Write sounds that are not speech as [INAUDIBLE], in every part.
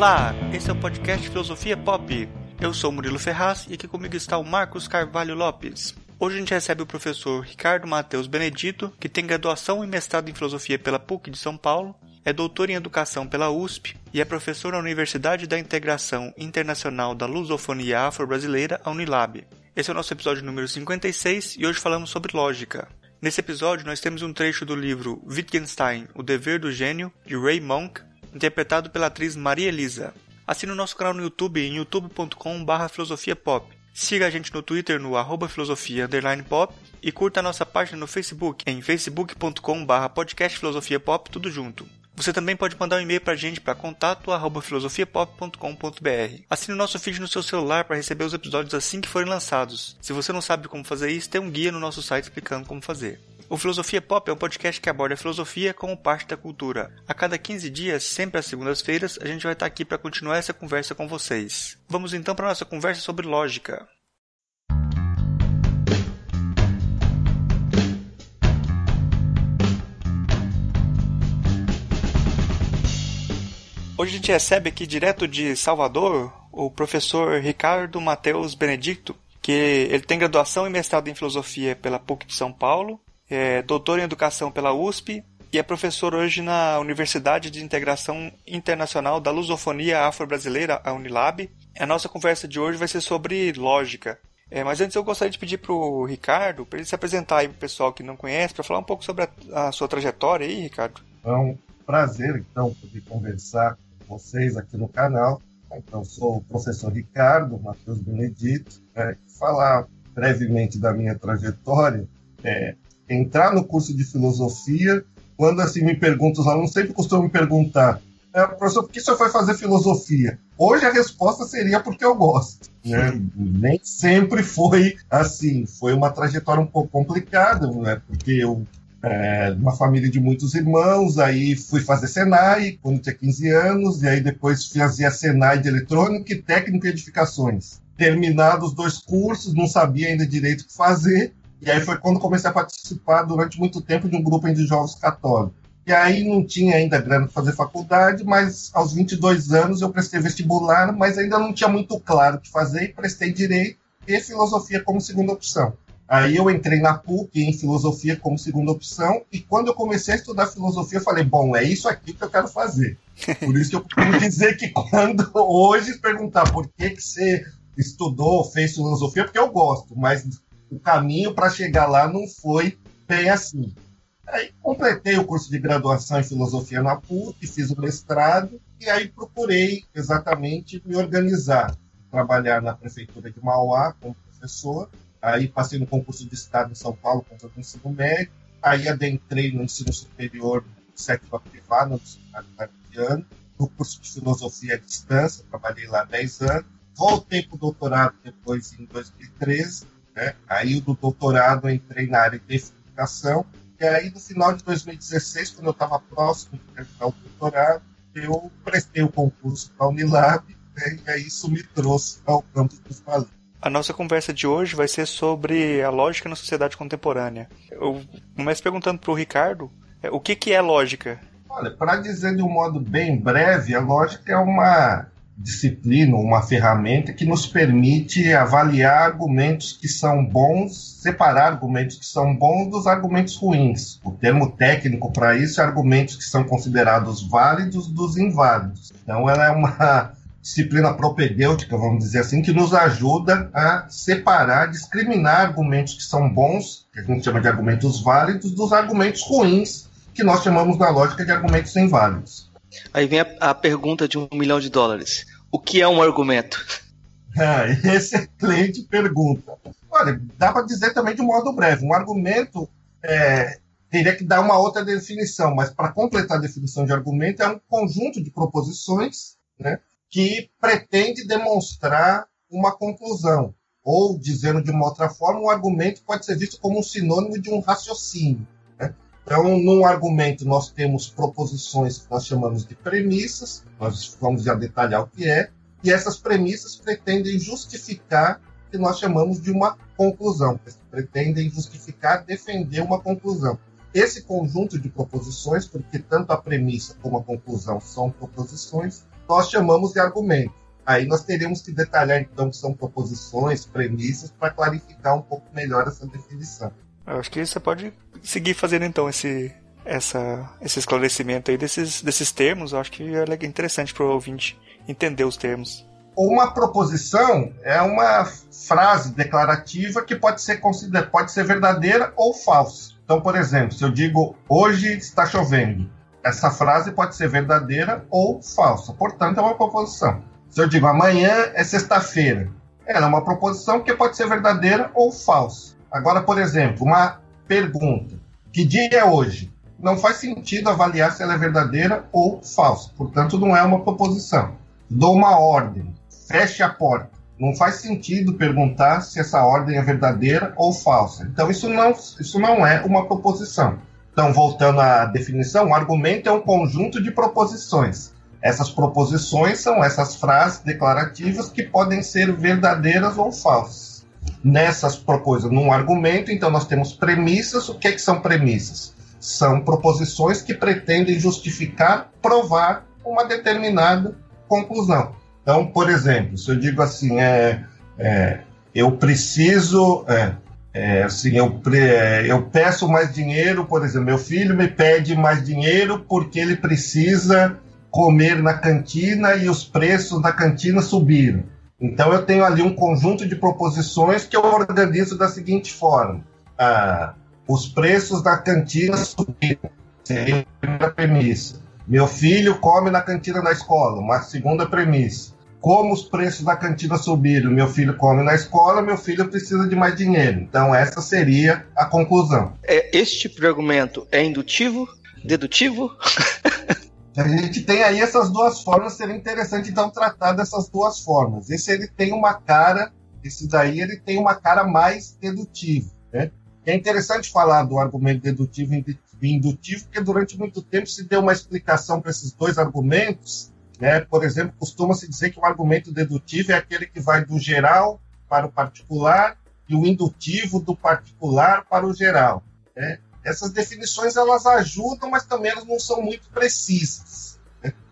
Olá, esse é o podcast Filosofia Pop. Eu sou Murilo Ferraz e aqui comigo está o Marcos Carvalho Lopes. Hoje a gente recebe o professor Ricardo Matheus Benedito, que tem graduação e mestrado em filosofia pela PUC de São Paulo, é doutor em educação pela USP e é professor na Universidade da Integração Internacional da Lusofonia Afro-Brasileira, a Unilab. Esse é o nosso episódio número 56 e hoje falamos sobre lógica. Nesse episódio, nós temos um trecho do livro Wittgenstein, O Dever do Gênio, de Ray Monk, interpretado pela atriz Maria Elisa. Assine o nosso canal no YouTube em youtube.com.br filosofiapop. Siga a gente no Twitter no arroba filosofia pop e curta a nossa página no Facebook em facebook.com.br podcast filosofia pop tudo junto. Você também pode mandar um e-mail para a gente para contato@filosofiapop.com.br. Assine o nosso feed no seu celular para receber os episódios assim que forem lançados. Se você não sabe como fazer isso, tem um guia no nosso site explicando como fazer. O Filosofia Pop é um podcast que aborda a filosofia como parte da cultura. A cada 15 dias, sempre às segundas-feiras, a gente vai estar aqui para continuar essa conversa com vocês. Vamos então para a nossa conversa sobre lógica. Hoje a gente recebe aqui direto de Salvador o professor Ricardo Mateus Benedicto, que ele tem graduação e mestrado em filosofia pela PUC de São Paulo, é doutor em educação pela USP e é professor hoje na Universidade de Integração Internacional da Lusofonia Afro-Brasileira, a Unilab. A nossa conversa de hoje vai ser sobre lógica. É, mas antes eu gostaria de pedir para o Ricardo, para ele se apresentar aí para o pessoal que não conhece, para falar um pouco sobre a, a, sua trajetória aí, Ricardo. É um prazer, então, poder conversar vocês aqui no canal. Então, sou o professor Ricardo Matheus Benedito. É, falar brevemente da minha trajetória, é, entrar no curso de filosofia, quando assim me perguntam, os alunos sempre costumam me perguntar, é, professor, por que senhor foi fazer filosofia? Hoje a resposta seria porque eu gosto. Né? Nem sempre foi assim. Foi uma trajetória um pouco complicada, né? porque eu é, uma família de muitos irmãos, aí fui fazer Senai quando tinha 15 anos, e aí depois fazia Senai de eletrônica e técnico de edificações. Terminados os dois cursos, não sabia ainda direito o que fazer, e aí foi quando comecei a participar durante muito tempo de um grupo de jovens católicos. E aí não tinha ainda grana para fazer faculdade, mas aos 22 anos eu prestei vestibular, mas ainda não tinha muito claro o que fazer, e prestei direito e filosofia como segunda opção. Aí eu entrei na PUC em filosofia como segunda opção, e quando eu comecei a estudar filosofia, eu falei, bom, é isso aqui que eu quero fazer. [LAUGHS] Por isso que eu costumo dizer que quando hoje perguntar por que, que você estudou, fez filosofia, porque eu gosto, mas o caminho para chegar lá não foi bem assim. Aí completei o curso de graduação em filosofia na PUC, fiz o mestrado, e aí procurei exatamente me organizar, trabalhar na prefeitura de Mauá como professor, Aí passei no concurso de Estado em São Paulo, com o ensino médio. Aí adentrei no ensino superior, no setor privado, no ensino ano, no curso de filosofia à distância, trabalhei lá 10 anos. Voltei para o doutorado depois em 2013. Né? Aí do doutorado entrei na área de educação. E aí no final de 2016, quando eu estava próximo de terminar o doutorado, eu prestei o concurso para a Unilab né? e aí isso me trouxe ao campo dos valores. A nossa conversa de hoje vai ser sobre a lógica na sociedade contemporânea. Eu começo perguntando para o Ricardo é, o que, que é lógica. Olha, para dizer de um modo bem breve, a lógica é uma disciplina, uma ferramenta que nos permite avaliar argumentos que são bons, separar argumentos que são bons dos argumentos ruins. O termo técnico para isso é argumentos que são considerados válidos dos inválidos. Então, ela é uma [LAUGHS] disciplina propedêutica, vamos dizer assim, que nos ajuda a separar, discriminar argumentos que são bons, que a gente chama de argumentos válidos, dos argumentos ruins, que nós chamamos na lógica de argumentos inválidos. Aí vem a, a pergunta de um milhão de dólares. O que é um argumento? [LAUGHS] Ah, excelente pergunta. Olha, dá para dizer também de um modo breve. Um argumento é, teria que dar uma outra definição, mas para completar a definição de argumento é um conjunto de proposições né, que pretende demonstrar uma conclusão. Ou, dizendo de uma outra forma, um argumento pode ser visto como um sinônimo de um raciocínio. Então, num argumento, nós temos proposições que nós chamamos de premissas, nós vamos já detalhar o que é, e essas premissas pretendem justificar o que nós chamamos de uma conclusão, pretendem justificar, defender uma conclusão. Esse conjunto de proposições, porque tanto a premissa como a conclusão são proposições, nós chamamos de argumento. Aí nós teríamos que detalhar, então, que são proposições, premissas, para clarificar um pouco melhor essa definição. Eu acho que você pode seguir fazendo, então, esse, essa, esse esclarecimento aí desses, desses termos. Eu acho que é interessante para o ouvinte entender os termos. Uma proposição é uma frase declarativa que pode ser, consider... pode ser verdadeira ou falsa. Então, por exemplo, se eu digo hoje está chovendo, essa frase pode ser verdadeira ou falsa. Portanto, é uma proposição. Se eu digo amanhã é sexta-feira, ela é uma proposição que pode ser verdadeira ou falsa. Agora, por exemplo, uma pergunta: que dia é hoje? Não faz sentido avaliar se ela é verdadeira ou falsa. Portanto, não é uma proposição. Dou uma ordem: feche a porta. Não faz sentido perguntar se essa ordem é verdadeira ou falsa. Então, isso não, isso não é uma proposição. Então, voltando à definição, o argumento é um conjunto de proposições essas proposições são essas frases declarativas que podem ser verdadeiras ou falsas. Nessas proposições, num argumento, então nós temos premissas. O que, é que são premissas? São proposições que pretendem justificar, provar uma determinada conclusão. Então, por exemplo, se eu digo assim, é, é eu preciso, é, é, assim, eu, é, eu peço mais dinheiro, por exemplo, meu filho me pede mais dinheiro porque ele precisa comer na cantina e os preços da cantina subiram. Então eu tenho ali um conjunto de proposições que eu organizo da seguinte forma: ah, os preços da cantina subiram, seria a primeira premissa. Meu filho come na cantina da escola, uma segunda premissa. Como os preços da cantina subiram, meu filho come na escola, meu filho precisa de mais dinheiro. Então essa seria a conclusão. É, tipo argumento é indutivo, dedutivo? [LAUGHS] A gente tem aí essas duas formas, seria interessante então tratar dessas duas formas. Esse ele tem uma cara, esse daí ele tem uma cara mais dedutiva, né? É interessante falar do argumento dedutivo e indutivo, porque durante muito tempo se deu uma explicação para esses dois argumentos, né? Por exemplo, costuma-se dizer que o argumento dedutivo é aquele que vai do geral para o particular e o indutivo do particular para o geral, né? Essas definições elas ajudam, mas também elas não são muito precisas.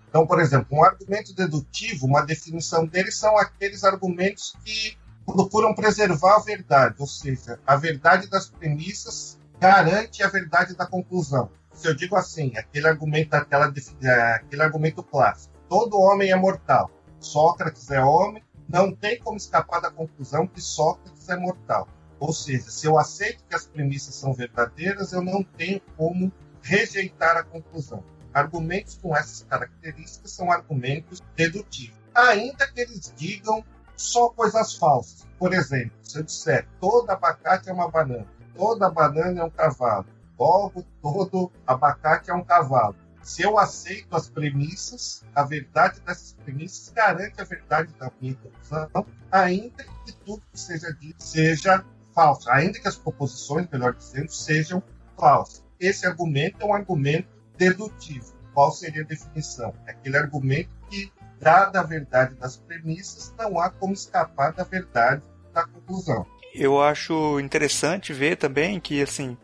Então, por exemplo, um argumento dedutivo, uma definição dele são aqueles argumentos que procuram preservar a verdade, ou seja, a verdade das premissas garante a verdade da conclusão. Se eu digo assim, aquele argumento, aquela, é, aquele argumento clássico, todo homem é mortal, Sócrates é homem, não tem como escapar da conclusão que Sócrates é mortal. Ou seja, se eu aceito que as premissas são verdadeiras, eu não tenho como rejeitar a conclusão. Argumentos com essas características são argumentos dedutivos. Ainda que eles digam só coisas falsas. Por exemplo, se eu disser todo abacate é uma banana, toda banana é um cavalo, logo todo abacate é um cavalo. Se eu aceito as premissas, a verdade dessas premissas garante a verdade da minha conclusão, ainda que tudo que seja dito seja falsa, ainda que as proposições, melhor dizendo, sejam falsas. Esse argumento é um argumento dedutivo. Qual seria a definição? É aquele argumento que, dada a verdade das premissas, não há como escapar da verdade da conclusão. Eu acho interessante ver também que, assim,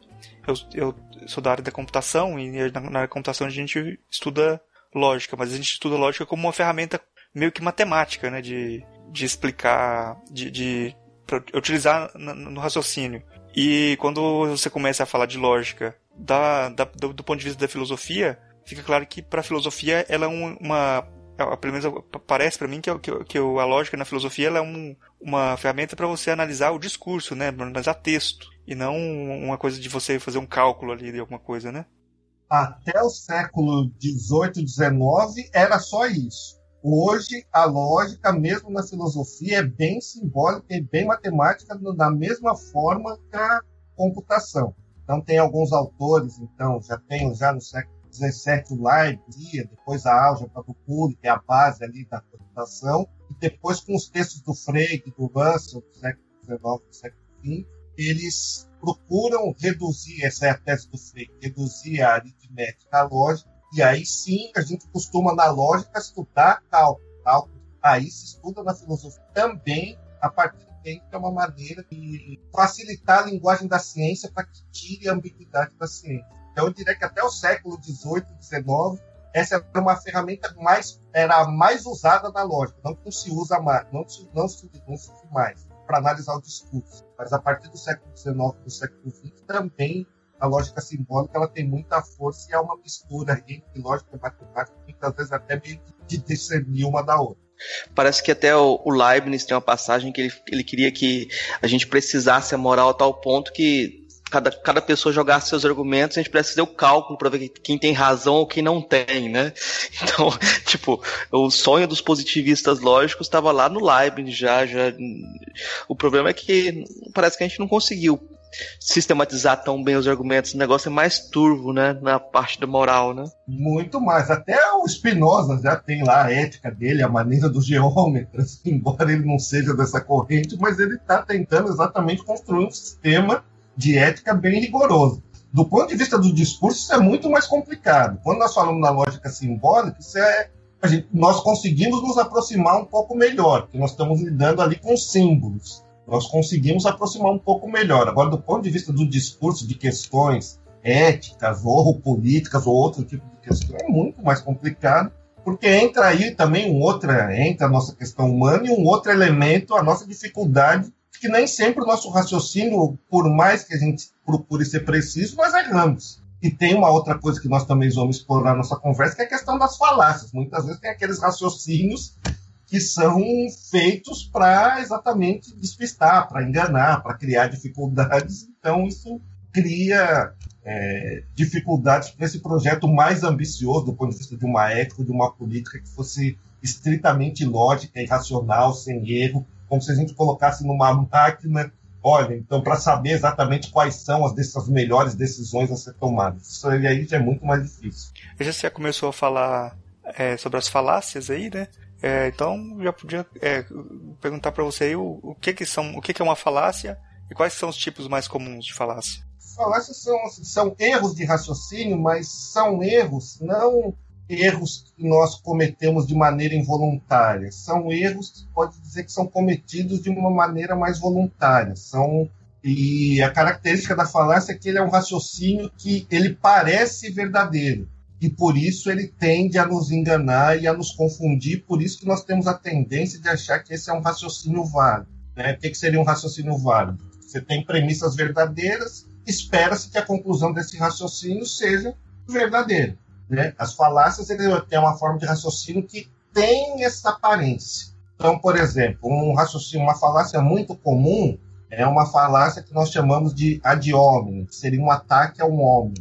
eu, eu sou da área da computação e na, na computação a gente estuda lógica, mas a gente estuda lógica como uma ferramenta meio que matemática, né, de, de explicar, de, de para utilizar no raciocínio. E quando você começa a falar de lógica da, da do, do, ponto de vista da filosofia, fica claro que para a filosofia ela é uma, é, pelo menos parece para mim que, que, que, a lógica na filosofia ela é um, uma ferramenta para você analisar o discurso, né, analisar texto e não uma coisa de você fazer um cálculo ali de alguma coisa, né? Até o século 18, 19 era só isso. Hoje, a lógica, mesmo na filosofia, é bem simbólica e bem matemática, da mesma forma que a computação. Então, tem alguns autores, então, já tem já no século XVII o Leibniz, depois a álgebra do Cury, que é a base ali da computação, e depois com os textos do Frege, do Russell, do século XIX, do século XX, eles procuram reduzir, essa é a tese do Frege, reduzir a aritmética à lógica e aí sim a gente costuma na lógica estudar cálculo. cálculo. Aí se estuda na filosofia também a partir tempo que é uma maneira de facilitar a linguagem da ciência para que tire a ambiguidade da ciência. Então eu diria que até o século XVIII, XIX essa era uma ferramenta mais era mais usada na lógica, não, não se usa mais, não se, não se, não se usa mais para analisar o discurso. Mas a partir do século XIX e do século XX também a lógica simbólica ela tem muita força e é uma mistura entre lógica e matemática, muitas vezes até meio de discernir uma da outra. Parece que até o, Leibniz tem uma passagem que ele, ele queria que a gente precisasse a moral a tal ponto que cada, cada pessoa jogasse seus argumentos, a gente precisa fazer o cálculo para ver quem tem razão ou quem não tem, né? [LAUGHS] Então, [LAUGHS] tipo, o sonho dos positivistas lógicos estava lá no Leibniz já, já. O problema é que parece que a gente não conseguiu sistematizar tão bem os argumentos. O negócio é mais turvo, né? Na parte da moral, né? Muito mais. Até o Spinoza já tem lá a ética dele, a maneira dos geômetros, [LAUGHS] embora ele não seja dessa corrente, mas ele está tentando exatamente construir um sistema de ética bem rigoroso. Do ponto de vista do discurso, isso é muito mais complicado. Quando nós falamos na lógica simbólica, isso é, gente, nós conseguimos nos aproximar um pouco melhor, porque nós estamos lidando ali com símbolos. Nós conseguimos aproximar um pouco melhor. Agora, do ponto de vista do discurso de questões éticas ou políticas ou outro tipo de questão, é muito mais complicado, porque entra aí também um outro, entra a nossa questão humana e um outro elemento, a nossa dificuldade que nem sempre o nosso raciocínio, por mais que a gente procure ser preciso, nós erramos. E tem uma outra coisa que nós também vamos explorar na nossa conversa, que é a questão das falácias. Muitas vezes tem aqueles raciocínios que são feitos para exatamente despistar, para enganar, para criar dificuldades. Então, isso cria é, dificuldades para esse projeto mais ambicioso do ponto de vista de uma ética, de uma política que fosse estritamente lógica e racional, sem erro, como se a gente colocasse numa máquina, olha, então para saber exatamente quais são as, dessas melhores decisões a ser tomadas. Isso aí já é muito mais difícil. Já você começou a falar é, sobre as falácias aí, né? É, então já podia é, perguntar para você aí o, o, que que são, o que, que é uma falácia e quais são os tipos mais comuns de falácia. Falácias são, são erros de raciocínio, mas são erros não erros que nós cometemos de maneira involuntária. São erros que pode dizer que são cometidos de uma maneira mais voluntária. São e a característica da falácia é que ele é um raciocínio que ele parece verdadeiro e por isso ele tende a nos enganar e a nos confundir. Por isso que nós temos a tendência de achar que esse é um raciocínio válido. Né? O que seria um raciocínio válido? Você tem premissas verdadeiras, espera-se que a conclusão desse raciocínio seja verdadeira. Né? As falácias têm uma forma de raciocínio que tem essa aparência. Então, por exemplo, um raciocínio, uma falácia muito comum é uma falácia que nós chamamos de ad hominem, que seria um ataque ao homem.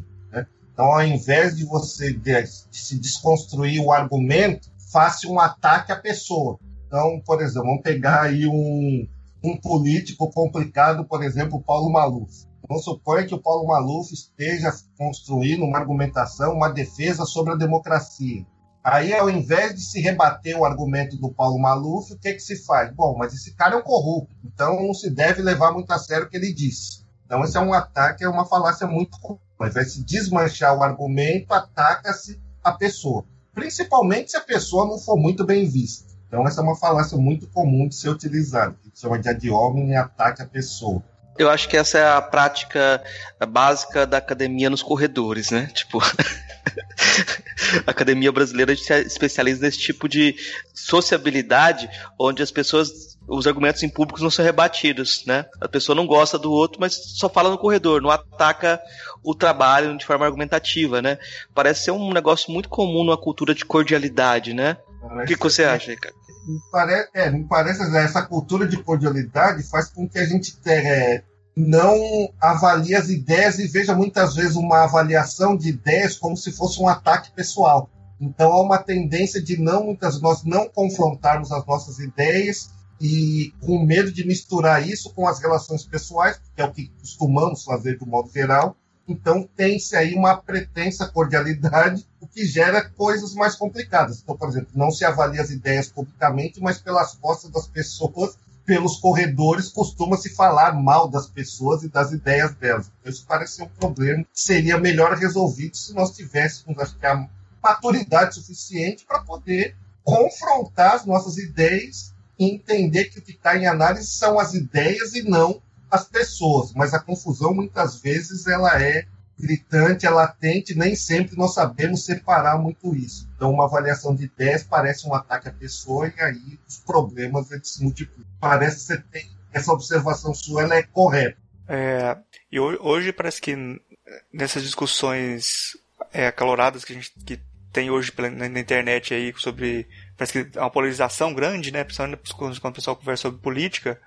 Então, ao invés de você de, de se desconstruir o argumento, faça um ataque à pessoa. Então, por exemplo, vamos pegar aí um, um político complicado, por exemplo, Paulo Maluf. Vamos supor que o Paulo Maluf esteja construindo uma argumentação, uma defesa sobre a democracia. Aí, ao invés de se rebater o argumento do Paulo Maluf, o que, que se faz? Bom, mas esse cara é um corrupto, então não se deve levar muito a sério o que ele disse. Então, esse é um ataque, é uma falácia muito. Invés de se desmanchar o argumento, ataca-se a pessoa. Principalmente se a pessoa não for muito bem vista. Então, essa é uma falácia muito comum de ser utilizada, que chama de ad hominem ataque à pessoa. Eu acho que essa é a prática básica da academia nos corredores, né? Tipo, [LAUGHS] a academia brasileira se especializa nesse tipo de sociabilidade, onde as pessoas, os argumentos em público não são rebatidos, né? A pessoa não gosta do outro, mas só fala no corredor, não ataca o trabalho de forma argumentativa, né? Parece ser um negócio muito comum numa cultura de cordialidade, né? O que, que você acha, Ricardo? me parece, é, me parece essa cultura de cordialidade faz com que a gente é, não avalie as ideias e veja muitas vezes uma avaliação de ideias como se fosse um ataque pessoal. Então há uma tendência de não muitas nós não confrontarmos as nossas ideias e com medo de misturar isso com as relações pessoais, que é o que costumamos fazer de modo geral, então tem-se aí uma pretensa cordialidade, o que gera coisas mais complicadas. Então, por exemplo, não se avalia as ideias publicamente, mas pelas costas das pessoas, pelos corredores, costuma-se falar mal das pessoas e das ideias delas. Então, isso parece ser um problema que seria melhor resolvido se nós tivéssemos, acho que, a maturidade suficiente para poder confrontar as nossas ideias entender que o que está em análise são as ideias e não as pessoas, mas a confusão muitas vezes ela é gritante, é latente, nem sempre nós sabemos separar muito isso. Então, uma avaliação de 10 parece um ataque à pessoa e aí os problemas eles se multiplicam. Parece que você tem essa observação sua ela é correta. É, e hoje parece que nessas discussões é, acaloradas que a gente que tem hoje na internet aí sobre parece que há uma polarização grande, né? Principalmente quando o pessoal conversa sobre política.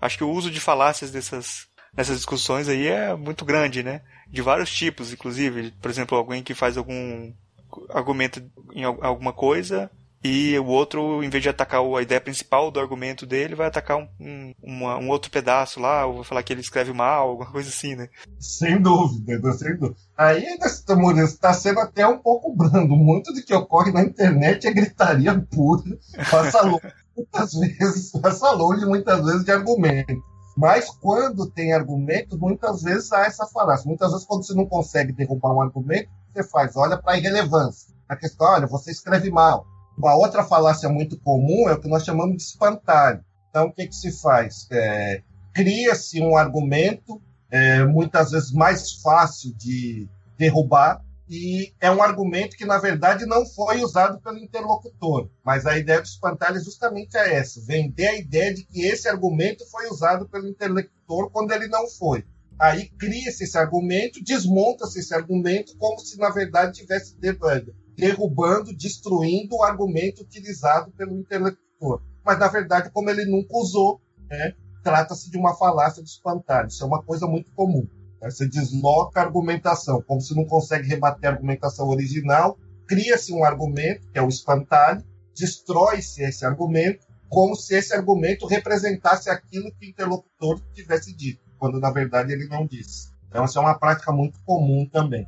Acho que o uso de falácias dessas nessas discussões aí é muito grande, né? De vários tipos, inclusive. Por exemplo, alguém que faz algum argumento em alguma coisa e o outro, em vez de atacar a ideia principal do argumento dele, vai atacar um, um, um outro pedaço lá, ou vai falar que ele escreve mal, alguma [LAUGHS] coisa assim, né? Sem dúvida, sem dúvida. Aí, Murilo, está sendo até um pouco brando. Muito do que ocorre na internet é gritaria pura. Passa longe, [LAUGHS] muitas vezes, passa longe muitas vezes de argumento. Mas quando tem argumento, muitas vezes há essa falácia. Muitas vezes, quando você não consegue derrubar um argumento, você faz, olha para a irrelevância. A questão, olha, você escreve mal uma outra falácia muito comum é o que nós chamamos de espantalho. Então, o que, que se faz? É, Cria-se um argumento, é, muitas vezes mais fácil de derrubar, e é um argumento que, na verdade, não foi usado pelo interlocutor. Mas a ideia do espantalho é justamente essa: vender a ideia de que esse argumento foi usado pelo interlocutor quando ele não foi. Aí cria-se esse argumento, desmonta-se esse argumento como se, na verdade, tivesse derrubando, destruindo o argumento utilizado pelo interlocutor. Mas, na verdade, como ele nunca usou, né, trata-se de uma falácia de espantalho. Isso é uma coisa muito comum. Né? Você desloca a argumentação, como se não consegue rebater a argumentação original, cria-se um argumento, que é o espantalho, destrói-se esse argumento, como se esse argumento representasse aquilo que o interlocutor tivesse dito, quando na verdade ele não disse. Então, essa é uma prática muito comum também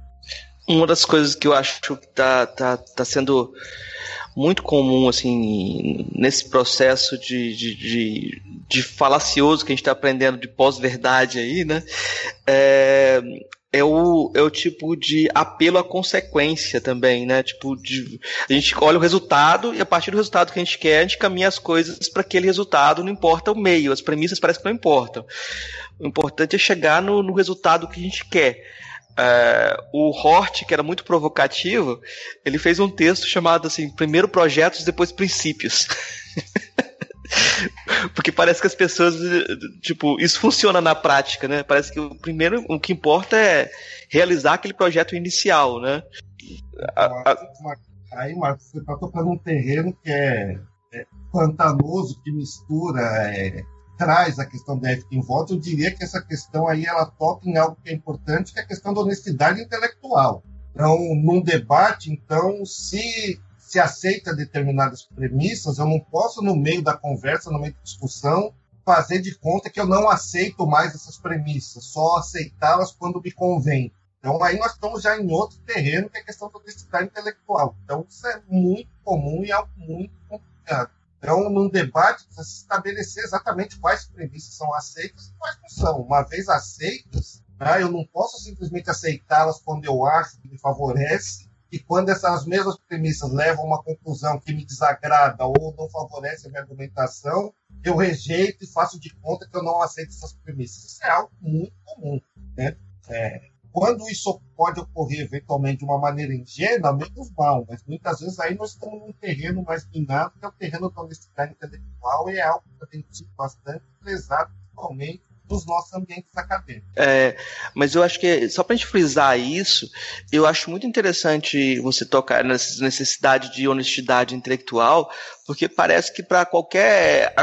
uma das coisas que eu acho que tá, tá, tá sendo muito comum assim nesse processo de, de, de, de falacioso que a gente está aprendendo de pós-verdade aí, né? É, é o, é o tipo de apelo à consequência também, né? Tipo, de, a gente olha o resultado e a partir do resultado que a gente quer, a gente caminha as coisas para aquele resultado, não importa o meio, as premissas parecem que não importam. O importante é chegar no, no resultado que a gente quer. É, o Hort, que era muito provocativo, ele fez um texto chamado assim, primeiro projetos, depois princípios. [LAUGHS] Porque parece que as pessoas, tipo, isso funciona na prática, né? Parece que o primeiro, o que importa é realizar aquele projeto inicial, né? Aí, Marcos, você está tocando um terreno que é, é pantanoso, que mistura é, traz a questão da ética em voto, eu diria que essa questão aí ela toca em algo que é importante, que é a questão da honestidade intelectual. Então, num debate, então, se se aceita determinadas premissas, eu não posso, no meio da conversa, no meio da discussão, fazer de conta que eu não aceito mais essas premissas, só aceitá-las quando me convém. Então, aí nós estamos já em outro terreno, que é a questão da honestidade intelectual. Então, isso é muito comum e algo muito complicado. Então, num debate, precisa estabelecer exatamente quais premissas são aceitas e quais não são. Uma vez aceitas, né, eu não posso simplesmente aceitá-las quando eu acho que me favorece e quando essas mesmas premissas levam a uma conclusão que me desagrada ou não favorece a minha argumentação, eu rejeito e faço de conta que eu não aceito essas premissas. Isso é algo muito comum. Né? É, quando isso pode ocorrer eventualmente de uma maneira ingênua, menos mal, mas muitas vezes aí nós estamos num terreno mais minado, que é o terreno da honestidade intelectual, e é algo que tem sido bastante prezado, principalmente nos nossos ambientes acadêmicos. É, mas eu acho que, só para a gente frisar isso, eu acho muito interessante você tocar nessa necessidade de honestidade intelectual, porque parece que para qualquer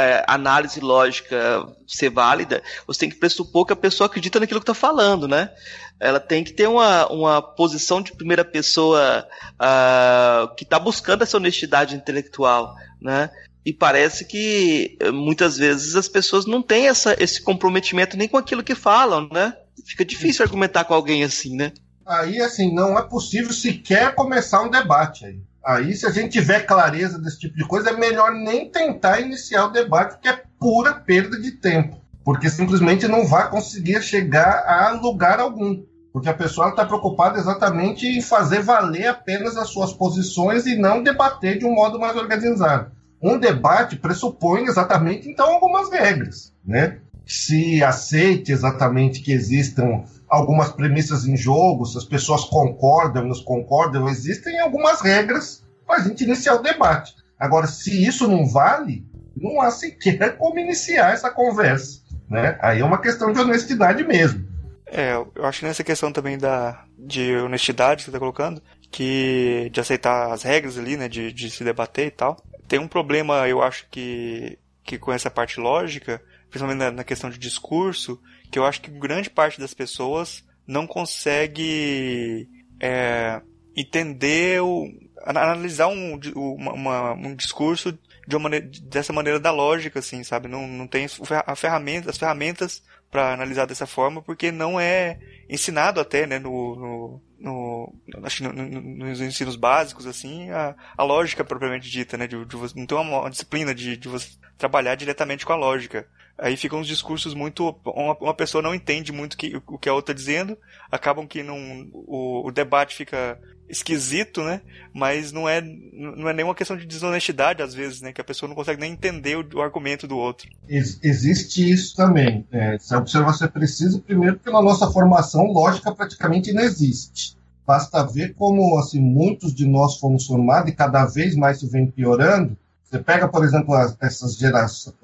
é, análise lógica ser válida, você tem que pressupor que a pessoa acredita naquilo que está falando, né? Ela tem que ter uma, uma posição de primeira pessoa uh, que está buscando essa honestidade intelectual, né? E parece que muitas vezes as pessoas não têm essa, esse comprometimento nem com aquilo que falam, né? Fica difícil argumentar com alguém assim, né? Aí, assim, não é possível sequer começar um debate aí. Aí, se a gente tiver clareza desse tipo de coisa, é melhor nem tentar iniciar o debate, porque é pura perda de tempo. Porque simplesmente não vai conseguir chegar a lugar algum. Porque a pessoa está preocupada exatamente em fazer valer apenas as suas posições e não debater de um modo mais organizado. Um debate pressupõe exatamente, então, algumas regras. Né? se aceite exatamente que existam algumas premissas em jogo, se as pessoas concordam, nos concordam, existem algumas regras para a gente iniciar o debate. Agora, se isso não vale, não há sequer como iniciar essa conversa. Né? Aí é uma questão de honestidade mesmo. É, eu acho que nessa questão também da, de honestidade que você está colocando, que de aceitar as regras ali, né, de, de se debater e tal. Tem um problema, eu acho que, que com essa parte lógica, principalmente na, na questão de discurso, que eu acho que grande parte das pessoas não consegue é, entender o, analisar um, uma, um discurso de uma maneira, dessa maneira da lógica, assim, sabe? Não, não tem a ferramenta, as ferramentas para analisar dessa forma, porque não é ensinado até, né, no, no, no, no, no nos ensinos básicos, assim, a, a lógica propriamente dita, né, de, de não tem uma, uma disciplina de, de você trabalhar diretamente com a lógica. Aí ficam os discursos muito. Uma, uma pessoa não entende muito que, o que a outra está dizendo, acabam que não, o, o debate fica esquisito, né? Mas não é, não é nenhuma questão de desonestidade, às vezes, né? Que a pessoa não consegue nem entender o, o argumento do outro. Ex existe isso também. É, essa observação é precisa, primeiro, porque na nossa formação, lógica praticamente não existe. Basta ver como assim, muitos de nós fomos formados e cada vez mais isso vem piorando. Você pega, por exemplo, as, essas gerações,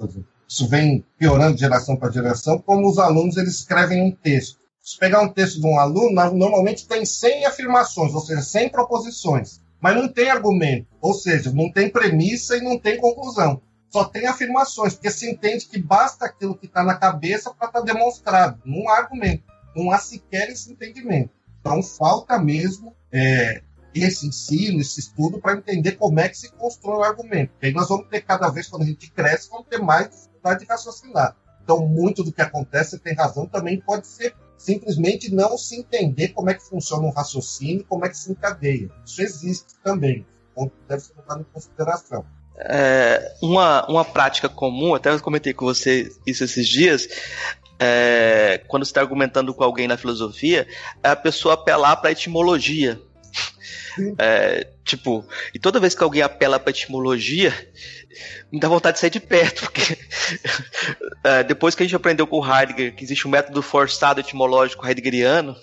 isso vem piorando de geração para geração, como os alunos eles escrevem um texto. Se pegar um texto de um aluno, normalmente tem 100 afirmações, ou seja, 100 proposições, mas não tem argumento, ou seja, não tem premissa e não tem conclusão. Só tem afirmações, porque se entende que basta aquilo que está na cabeça para estar tá demonstrado, não há argumento, não há sequer esse entendimento. Então falta mesmo é, esse ensino, esse estudo, para entender como é que se constrói o argumento. E aí nós vamos ter cada vez, quando a gente cresce, vamos ter mais de raciocinar. Então, muito do que acontece, você tem razão, também pode ser simplesmente não se entender como é que funciona um raciocínio, como é que se encadeia. Isso existe também. Ponto deve ser levado em consideração. É, uma, uma prática comum, até eu comentei com você isso esses dias, é, quando você está argumentando com alguém na filosofia, é a pessoa apelar para a etimologia. [LAUGHS] É, tipo, e toda vez que alguém apela para etimologia, me dá vontade de sair de perto, porque [LAUGHS] é, depois que a gente aprendeu com Heidegger que existe um método forçado etimológico heideggeriano,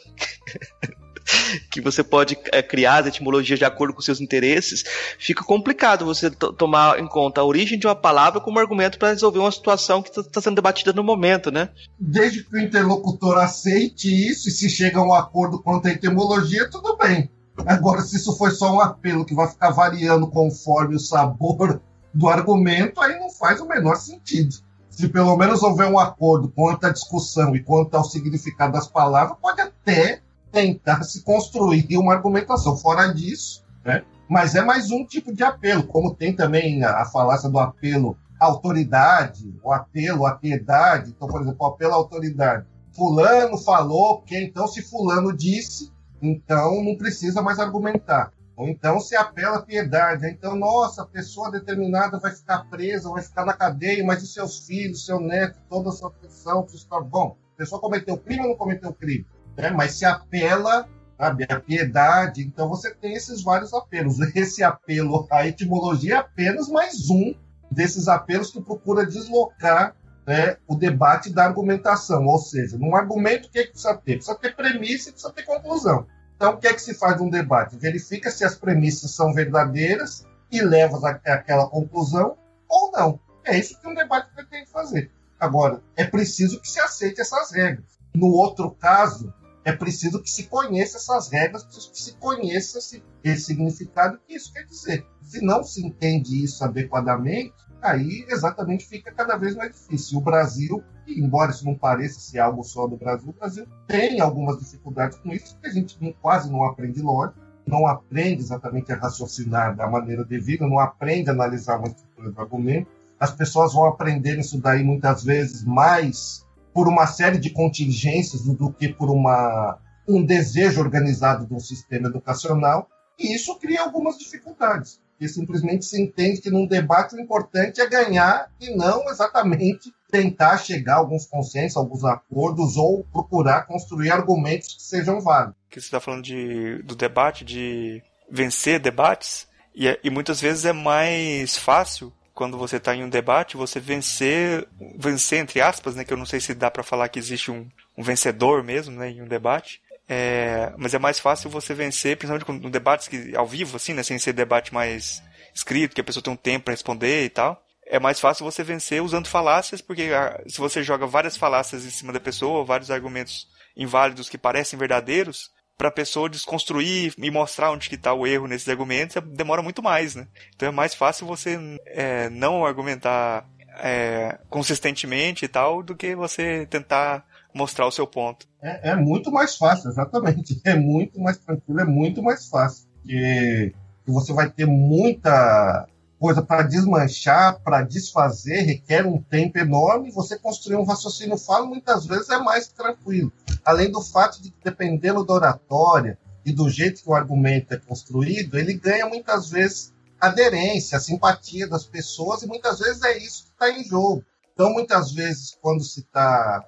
[LAUGHS] que você pode é, criar as etimologias de acordo com seus interesses, fica complicado você tomar em conta a origem de uma palavra como argumento para resolver uma situação que está tá sendo debatida no momento, né? Desde que o interlocutor aceite isso e se chega a um acordo quanto à etimologia, tudo bem. Agora, se isso foi só um apelo que vai ficar variando conforme o sabor do argumento, aí não faz o menor sentido. Se pelo menos houver um acordo quanto à discussão e quanto ao significado das palavras, pode até tentar se construir uma argumentação. Fora disso, né? mas é mais um tipo de apelo, como tem também a, falácia do apelo à autoridade, o apelo à piedade. Então, por exemplo, o apelo à autoridade. Fulano falou, que então se Fulano disse, então não precisa mais argumentar. Ou então se apela à piedade. Então, nossa, a pessoa determinada vai ficar presa, vai ficar na cadeia, mas e seus filhos, seu neto, toda a sua função, está bom. A pessoa cometeu crime ou não cometeu crime? Né? Mas se apela à piedade, então você tem esses vários apelos. [LAUGHS] Esse apelo à etimologia é apenas mais um desses apelos que procura deslocar né, o debate da argumentação. Ou seja, num argumento, o que, é que precisa ter? Precisa ter premissa e precisa ter conclusão. Então, o que é que se faz num debate? Verifica se as premissas são verdadeiras e leva àquela conclusão ou não. É isso que um debate pretende fazer. Agora, é preciso que se aceite essas regras. No outro caso, é preciso que se conheça essas regras, que se conheça esse significado que isso quer dizer. Se não se entende isso adequadamente, aí exatamente fica cada vez mais difícil. O Brasil, embora isso não pareça ser algo só do Brasil, o Brasil tem algumas dificuldades com isso, porque a gente não, quase não aprende lógica, não aprende exatamente a raciocinar da maneira devida, não aprende a analisar uma estrutura do argumento. As pessoas vão aprender isso daí muitas vezes mais por uma série de contingências do, que por uma, um desejo organizado de um sistema educacional, e isso cria algumas dificuldades que simplesmente se entende que num debate o importante é ganhar e não exatamente tentar chegar a alguns consensos, alguns acordos ou procurar construir argumentos que sejam válidos. Que você está falando de, do debate, de vencer debates, e, e muitas vezes é mais fácil quando você está em um debate, você vencer, vencer entre aspas, né, que eu não sei se dá para falar que existe um, um vencedor mesmo, né, em um debate. É, mas é mais fácil você vencer, principalmente no debates que, ao vivo, assim, né, sem ser debate mais escrito, que a pessoa tem um tempo para responder e tal. É mais fácil você vencer usando falácias, porque ah, se você joga várias falácias em cima da pessoa, vários argumentos inválidos que parecem verdadeiros, para a pessoa desconstruir e mostrar onde que está o erro nesses argumentos, demora muito mais, né? Então é mais fácil você é, não argumentar é, consistentemente e tal, do que você tentar mostrar o seu ponto. É, é, muito mais fácil, exatamente. [LAUGHS] É muito mais tranquilo, é muito mais fácil. Porque você vai ter muita coisa para desmanchar, para desfazer, requer um tempo enorme. Você construir um raciocínio falo muitas vezes é mais tranquilo. Além do fato de que, dependendo da oratória e do jeito que o argumento é construído, ele ganha muitas vezes aderência, simpatia das pessoas, e muitas vezes é isso que está em jogo. Então, muitas vezes, quando se está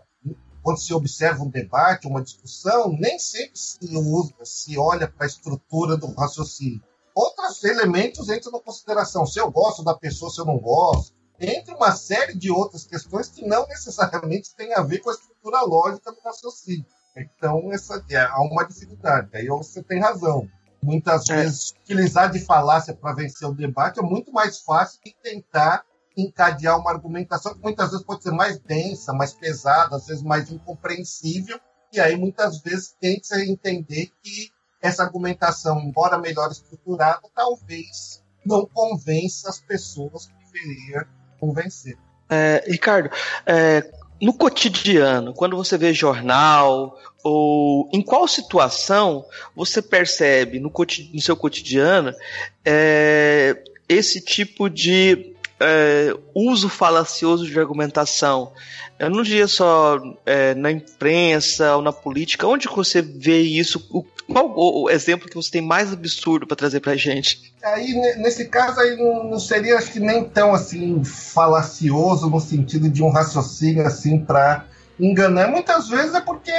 quando se observa um debate, uma discussão, nem sempre se, usa, se olha para a estrutura do raciocínio outros elementos entram na consideração. Se eu gosto da pessoa, se eu não gosto. Entre uma série de outras questões que não necessariamente têm a ver com a estrutura lógica do raciocínio. Então, essa, é, há uma dificuldade. Aí você tem razão. Muitas é. vezes, utilizar de falácia para vencer o debate é muito mais fácil que tentar encadear uma argumentação que muitas vezes pode ser mais densa, mais pesada, às vezes mais incompreensível, e aí muitas vezes tenta entender que essa argumentação, embora melhor estruturada, talvez não convença as pessoas que deveria convencer. É, Ricardo, é, no cotidiano, quando você vê jornal, ou em qual situação você percebe no, no seu cotidiano é, esse tipo de é, uso falacioso de argumentação? Eu não diria só é, na imprensa ou na política, onde você vê isso? O, qual o, exemplo que você tem mais absurdo para trazer para gente? Aí, nesse caso, aí não, não, seria, acho que nem tão assim falacioso no sentido de um raciocínio assim para enganar. Muitas vezes é porque,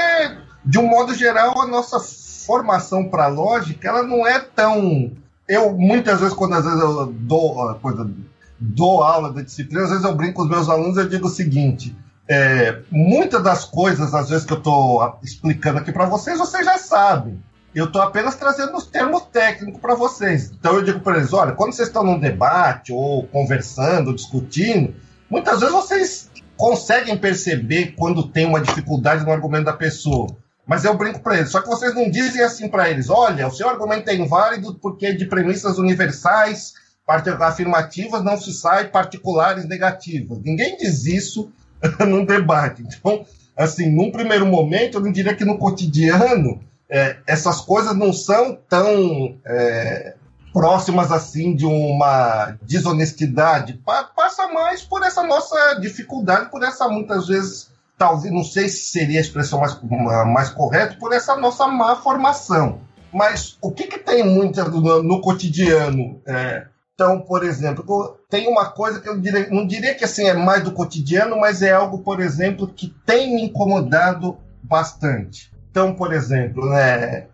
de um modo geral, a nossa formação para lógica, ela não é tão. Eu muitas vezes quando às vezes eu dou coisa dou aula da disciplina, às vezes eu brinco com os meus alunos e digo o seguinte: é, muitas das coisas, às vezes, que eu estou explicando aqui para vocês, vocês já sabem. Eu estou apenas trazendo os termos técnicos para vocês. Então eu digo para eles: olha, quando vocês estão num debate, ou conversando, discutindo, muitas vezes vocês conseguem perceber quando tem uma dificuldade no argumento da pessoa. Mas eu brinco para eles, só que vocês não dizem assim para eles: olha, o seu argumento é inválido porque de premissas universais afirmativas não se sai particulares negativas. Ninguém diz isso [LAUGHS] num debate. Então, assim, num primeiro momento, eu não diria que no cotidiano é, essas coisas não são tão é, próximas assim de uma desonestidade. passa mais por essa nossa dificuldade, por essa muitas vezes, talvez, não sei se seria a expressão mais, mais correta, por essa nossa má formação. Mas o que, que tem muito no, no cotidiano? É, então, por exemplo, tem uma coisa que eu diria, não diria que assim é mais do cotidiano, mas é algo, por exemplo, que tem me incomodado bastante. Então, por exemplo, né,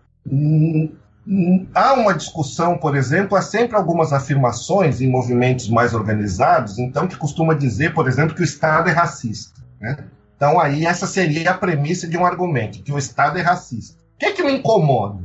há uma discussão, por exemplo, há sempre algumas afirmações em movimentos mais organizados, então que costuma dizer, por exemplo, que o Estado é racista. Né? Então, aí essa seria a premissa de um argumento, que o Estado é racista. O que, é que me incomoda?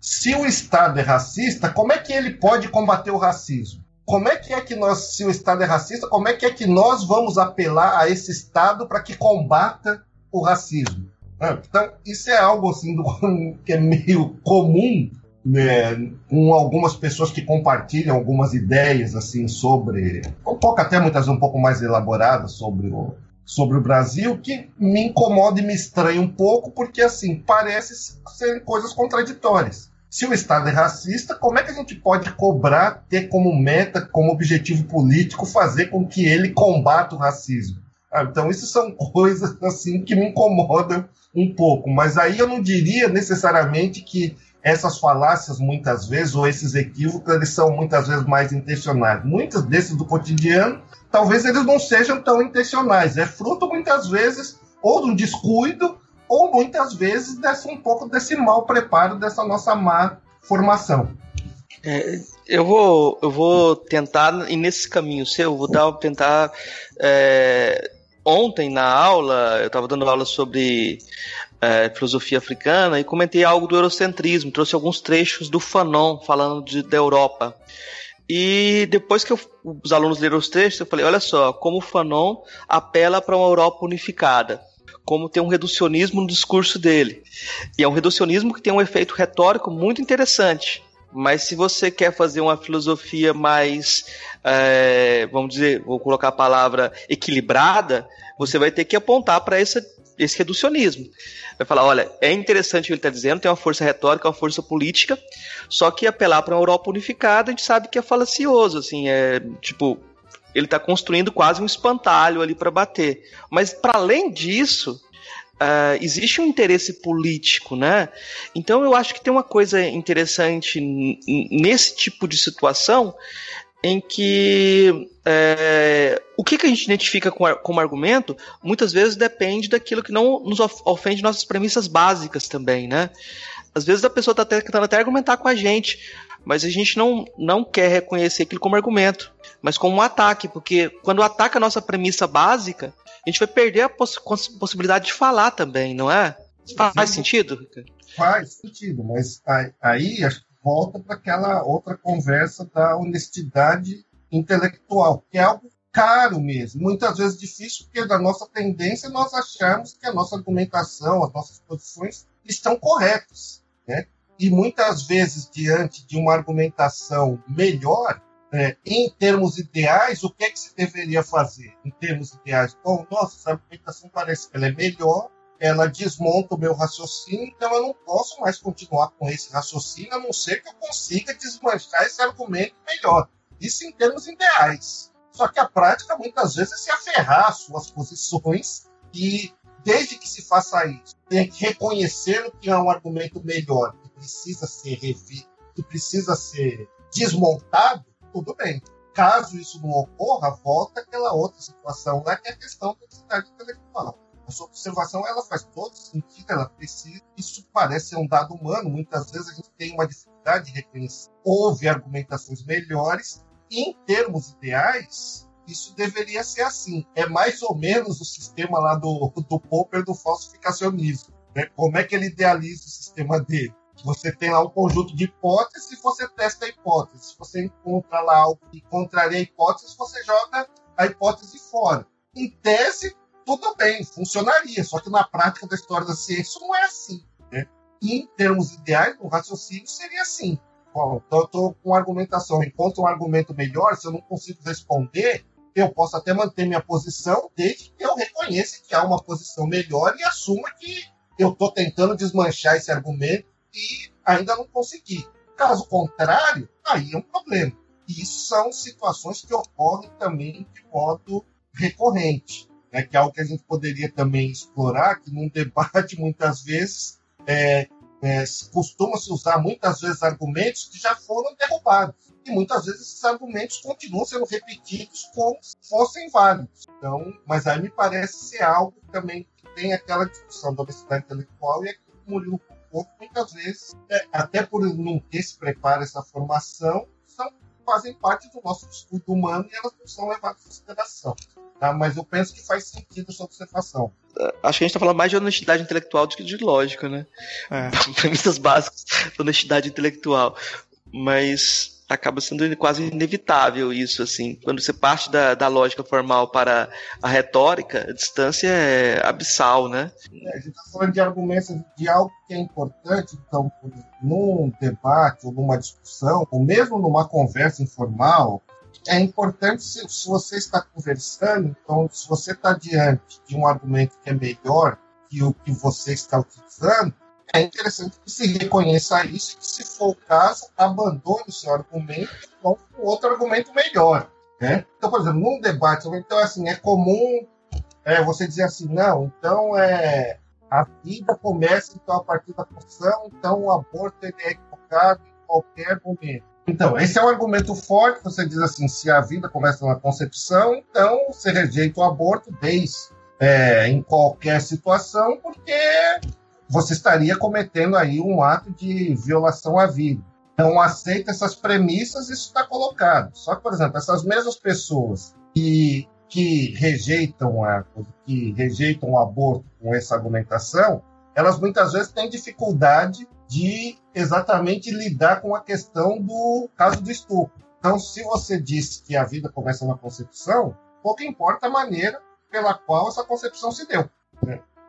Se o Estado é racista, como é que ele pode combater o racismo? Como é que é que nós, se o Estado é racista, como é que é que nós vamos apelar a esse Estado para que combata o racismo? Ah, então, isso é algo assim do, [LAUGHS] que é meio comum né, com algumas pessoas que compartilham algumas ideias assim sobre, um pouco até muitas vezes um pouco mais elaboradas sobre o, sobre o Brasil que me incomoda e me estranha um pouco, porque assim, parece ser coisas contraditórias. Se o Estado é racista, como é que a gente pode cobrar, ter como meta, como objetivo político, fazer com que ele combata o racismo? Ah, então, isso são [LAUGHS] coisas assim que me incomodam um pouco. Mas aí eu não diria necessariamente que essas falácias, muitas vezes, ou esses equívocos, eles são muitas vezes mais intencionais. Muitos desses do cotidiano, talvez eles não sejam tão intencionais. É fruto, muitas vezes, ou um descuido, ou muitas vezes desse um pouco desse mau preparo dessa nossa má formação. É, eu vou eu vou tentar ir nesse caminho seu, vou dar tentar é, ontem na aula eu estava dando aula sobre é, filosofia africana e comentei algo do eurocentrismo, trouxe alguns trechos do Fanon falando de, da Europa. E depois que eu, os alunos leram os trechos, eu falei: olha só, como o Fanon apela para uma Europa unificada, como tem um reducionismo no discurso dele. E é um reducionismo que tem um efeito retórico muito interessante. Mas se você quer fazer uma filosofia mais, é, vamos dizer, vou colocar a palavra equilibrada, você vai ter que apontar para esse, esse reducionismo. Vai falar, olha, é interessante o que ele está dizendo, tem uma força retórica, uma força política, só que apelar para uma Europa unificada, a gente sabe que é falacioso, assim, é tipo, ele está construindo quase um espantalho ali para bater. Mas para além disso, Uh, existe um interesse político, né? Então eu acho que tem uma coisa interessante nesse tipo de situação em que é, o que, que a gente identifica como, como argumento muitas vezes depende daquilo que não nos ofende nossas premissas básicas também, né? Às vezes a pessoa está tentando até argumentar com a gente, mas a gente não, não quer reconhecer aquilo como argumento, mas como um ataque, porque quando ataca a nossa premissa básica, a gente vai perder a poss possibilidade de falar também, não é? Faz Sim. sentido? Faz sentido, mas aí volta para aquela outra conversa da honestidade intelectual, que é algo caro mesmo, muitas vezes difícil, porque da nossa tendência nós achamos que a nossa argumentação, as nossas posições estão corretas, né? E muitas vezes, diante de uma argumentação melhor, é, em termos ideais, o que é que se deveria fazer? Em termos ideais, bom, nossa, essa argumentação parece que ela é melhor, ela desmonta o meu raciocínio, então eu não posso mais continuar com esse raciocínio, a não ser que eu consiga desmanchar esse argumento melhor. Isso em termos ideais. Só que a prática, muitas vezes, é se aferrar às suas posições e, desde que se faça isso, tem que reconhecer que é um argumento melhor, precisa ser revisto, que precisa ser desmontado, tudo bem. Caso isso não ocorra, volta aquela outra situação lá, que é a questão da honestidade intelectual. A sua observação ela faz todo sentido, ela precisa. Isso parece ser um dado humano. Muitas vezes a gente tem uma dificuldade de reconhecer. Houve argumentações melhores. Em termos ideais, isso deveria ser assim. É mais ou menos o sistema lá do, do Popper do falsificacionismo. Né? Como é que ele idealiza o sistema dele? Você tem lá um conjunto de hipóteses e você testa a hipótese. Se você encontra lá algo que contraria a hipótese, você joga a hipótese fora. Em tese, tudo bem, funcionaria, só que na prática da história da ciência não é assim. Né? Em termos ideais, o raciocínio seria assim. Bom, então eu estou com argumentação, encontro um argumento melhor, se eu não consigo responder, eu posso até manter minha posição, desde que eu reconheça que há uma posição melhor e assuma que eu estou tentando desmanchar esse argumento e ainda não consegui. Caso contrário, aí é um problema. E isso são situações que ocorrem também de modo recorrente, né? que é algo que a gente poderia também explorar, que num debate [LAUGHS] muitas vezes é, é, costuma-se usar muitas vezes argumentos que já foram derrubados. E muitas vezes esses argumentos continuam sendo repetidos como se fossem válidos. Então, mas aí me parece ser algo também que tem aquela discussão da honestidade intelectual e aquilo que o Murilo pouco, muitas vezes, é, até por não ter se preparo essa formação, são, fazem parte do nosso estudo humano e elas não são levadas em consideração. Tá? Mas eu penso que faz sentido essa observação. É, acho que a gente está falando mais de honestidade intelectual do que de lógica, né? É. [LAUGHS] Premissas básicas da honestidade intelectual. Mas acaba sendo quase inevitável isso, assim. Quando você parte da, da lógica formal para a retórica, a distância é abissal, né? É, a gente está falando de argumentos de algo que é importante, então, num debate ou numa discussão, ou mesmo numa conversa informal, é importante se, se você está conversando, então, se você está diante de um argumento que é melhor que o que você está utilizando, é interessante que se reconheça isso que, se for o caso, abandone o seu argumento e com outro argumento melhor. Né? Então, por exemplo, num debate, então, assim, é comum é, você dizer assim, não, então é, a vida começa então, a partir da função, então o aborto ele é equivocado em qualquer momento. Então, esse é um argumento forte, você diz assim, se a vida começa na concepção, então você rejeita o aborto desde é, em qualquer situação, porque você estaria cometendo aí um ato de violação à vida. não aceita essas premissas, isso está colocado. Só que, por exemplo, essas mesmas pessoas que, que rejeitam a, que rejeitam o aborto com essa argumentação, elas muitas vezes têm dificuldade de exatamente lidar com a questão do caso do estupro. Então, se você diz que a vida começa na concepção, pouco importa a maneira pela qual essa concepção se deu.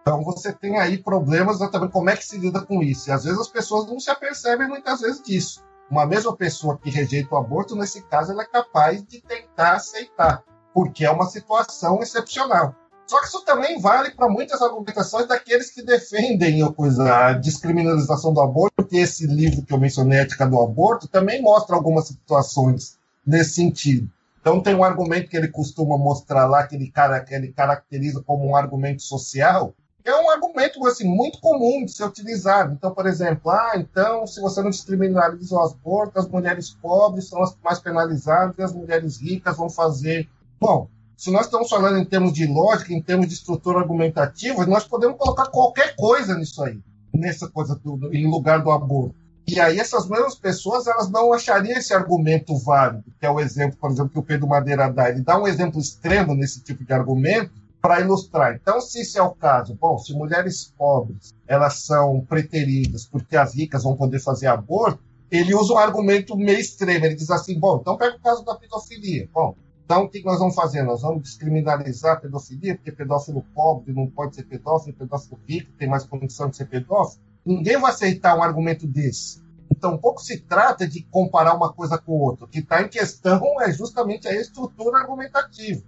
Então, você tem aí problemas exatamente como é que se lida com isso. E às vezes as pessoas não se apercebem muitas vezes disso. Uma mesma pessoa que rejeita o aborto, nesse caso, ela é capaz de tentar aceitar, porque é uma situação excepcional. Só que isso também vale para muitas argumentações daqueles que defendem a, descriminalização do aborto, porque esse livro que eu mencionei, Ética do Aborto, também mostra algumas situações nesse sentido. Então tem um argumento que ele costuma mostrar lá, que ele, cara, que ele caracteriza como um argumento social, é um argumento assim, muito comum de ser utilizado. Então, por exemplo, ah, então se você não descriminaliza o aborto, as mulheres pobres são as mais penalizadas e as mulheres ricas vão fazer. Bom, se nós estamos falando em termos de lógica, em termos de estrutura argumentativa, nós podemos colocar qualquer coisa nisso aí, nessa coisa do, em lugar do aborto. E aí essas mesmas pessoas elas não achariam esse argumento válido, que é o exemplo, por exemplo, que o Pedro Madeira dá. Ele dá um exemplo extremo nesse tipo de argumento para ilustrar. Então, se isso é o caso, bom, se mulheres pobres elas são preteridas porque as ricas vão poder fazer aborto, ele usa um argumento meio extremo. Ele diz assim, bom, então pega o caso da pedofilia. Bom, então, o que nós vamos fazer? Nós vamos descriminalizar a pedofilia, porque pedófilo pobre não pode ser pedófilo, pedófilo rico tem mais condição de ser pedófilo. Ninguém vai aceitar um argumento desse. Então, pouco se trata de comparar uma coisa com outra. O que está em questão [LAUGHS] é justamente a estrutura argumentativa.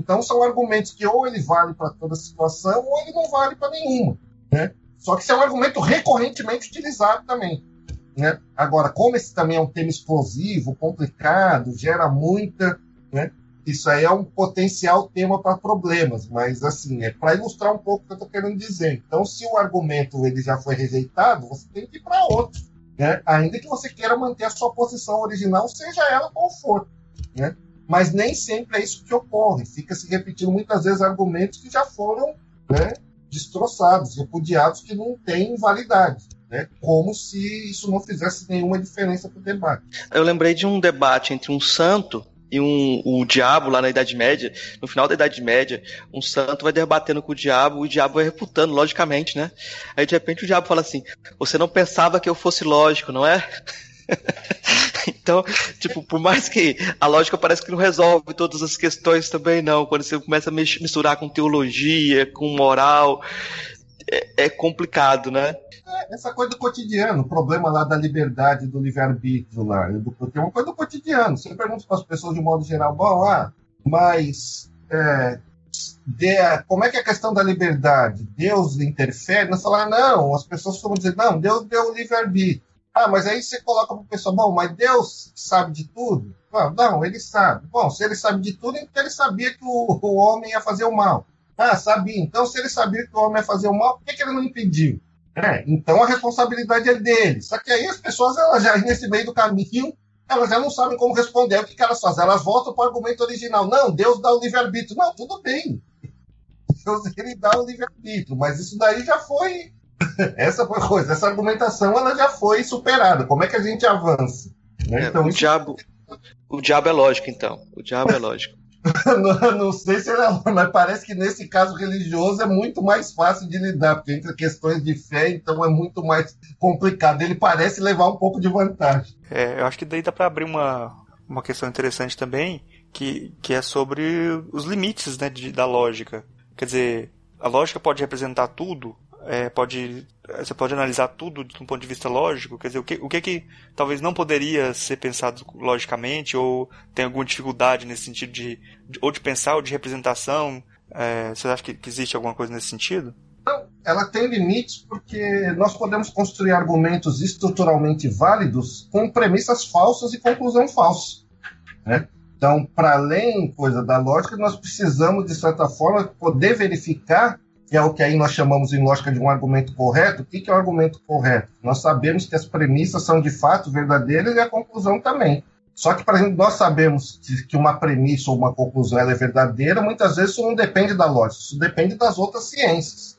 Então, são argumentos que ou ele vale para toda situação ou ele não vale para nenhuma. Né? Só que isso é um argumento recorrentemente utilizado também. Né? Agora, como esse também é um tema explosivo, complicado, gera muita né? Isso aí é um potencial tema para problemas, mas assim, é para ilustrar um pouco o que eu estou querendo dizer. Então, se o argumento ele já foi rejeitado, você tem que ir para outro, né? ainda que você queira manter a sua posição original, seja ela qual for. Né? Mas nem sempre é isso que ocorre. Fica se repetindo muitas vezes argumentos que já foram né, destroçados, repudiados, que não têm validade. Né? Como se isso não fizesse nenhuma diferença para o debate. Eu lembrei de um debate entre um santo e um, o diabo lá na Idade Média, no final da Idade Média, um santo vai debatendo com o diabo, e o diabo vai reputando, logicamente, né? Aí de repente o diabo fala assim: Você não pensava que eu fosse lógico, não é? [LAUGHS] então, tipo, por mais que a lógica parece que não resolve todas as questões também, não. Quando você começa a misturar com teologia, com moral, é, é complicado, né? É, essa coisa do cotidiano, o problema lá da liberdade do livre-arbítrio lá, é uma coisa do cotidiano. Você pergunta para as pessoas de modo geral, bom, ah, mas é, de, como é que é a questão da liberdade? Deus interfere? Nós falamos, não, as pessoas costumam dizer, não, Deus deu o livre-arbítrio. Ah, mas aí você coloca para o pessoal, bom, mas Deus sabe de tudo? Não, não, ele sabe. Bom, se ele sabe de tudo, então ele sabia que o, o homem ia fazer o mal. Ah, sabia. Então, se ele sabia que o homem ia fazer o mal, por que, que ele não impediu? É, então a responsabilidade é dele. Só que aí as pessoas, elas já nesse meio do caminho, elas já não sabem como responder. O que, que elas fazem? Elas voltam para o argumento original. Não, Deus dá o livre-arbítrio. Não, tudo bem. Deus ele dá o livre-arbítrio, mas isso daí já foi. [LAUGHS] essa foi coisa, essa argumentação ela já foi superada. Como é que a gente avança? Né? É, então, o, isso... diabo, o diabo é lógico, então. O diabo é [LAUGHS] lógico. não, não, sei se é, mas parece que nesse caso religioso é muito mais fácil de lidar, porque entre questões de fé, então é muito mais complicado. Ele parece levar um pouco de vantagem. É, eu acho que daí dá para abrir uma, uma questão interessante também, que, que é sobre os limites né, de, da lógica. Quer dizer, a lógica pode representar tudo, é, pode você pode analisar tudo de um ponto de vista lógico, quer dizer, o que, o que que talvez não poderia ser pensado logicamente, ou tem alguma dificuldade nesse sentido de, de ou de pensar ou de representação, é, você acha que, que existe alguma coisa nesse sentido? Não, ela tem limites porque nós podemos construir argumentos estruturalmente válidos com premissas falsas e conclusão falsa, né? Então, para além coisa da lógica, nós precisamos, de certa forma, poder verificar que é o que aí nós chamamos em lógica de um argumento correto. O que é um argumento correto? Nós sabemos que as premissas são de fato verdadeiras e a conclusão também. Só que, por exemplo, nós sabemos que uma premissa ou uma conclusão é verdadeira, muitas vezes isso não depende da lógica, isso depende das outras ciências.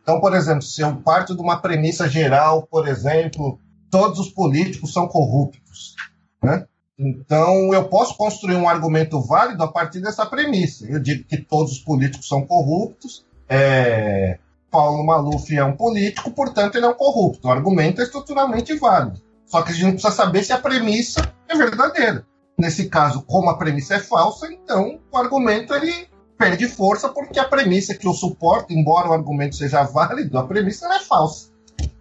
Então, por exemplo, se eu parto de uma premissa geral, por exemplo, todos os políticos são corruptos. Né? Então, eu posso construir um argumento válido a partir dessa premissa. Eu digo que todos os políticos são corruptos, é... Paulo Maluf é um político, portanto, ele é um corrupto. O argumento é estruturalmente válido. Só que a gente precisa saber se a premissa é verdadeira. Nesse caso, como a premissa é falsa, então o argumento ele perde força porque a premissa que o suporta, embora o argumento seja válido, a premissa é falsa.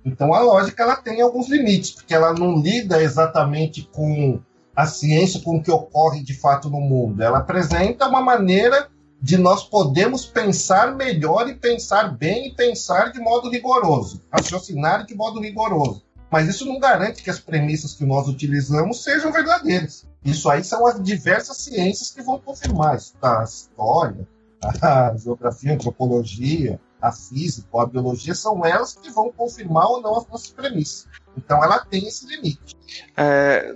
Então a lógica ela tem alguns limites, porque ela não lida exatamente com a ciência, com o que ocorre de fato no mundo. Ela apresenta uma maneira de nós podermos pensar melhor e pensar bem e pensar de modo rigoroso, raciocinar de modo rigoroso. Mas isso não garante que as premissas que nós utilizamos sejam verdadeiras. Isso aí são as diversas ciências que vão confirmar isso. A história, a geografia, a antropologia, a física, a biologia, são elas que vão confirmar ou não as nossas premissas. Então ela tem esse limite. É,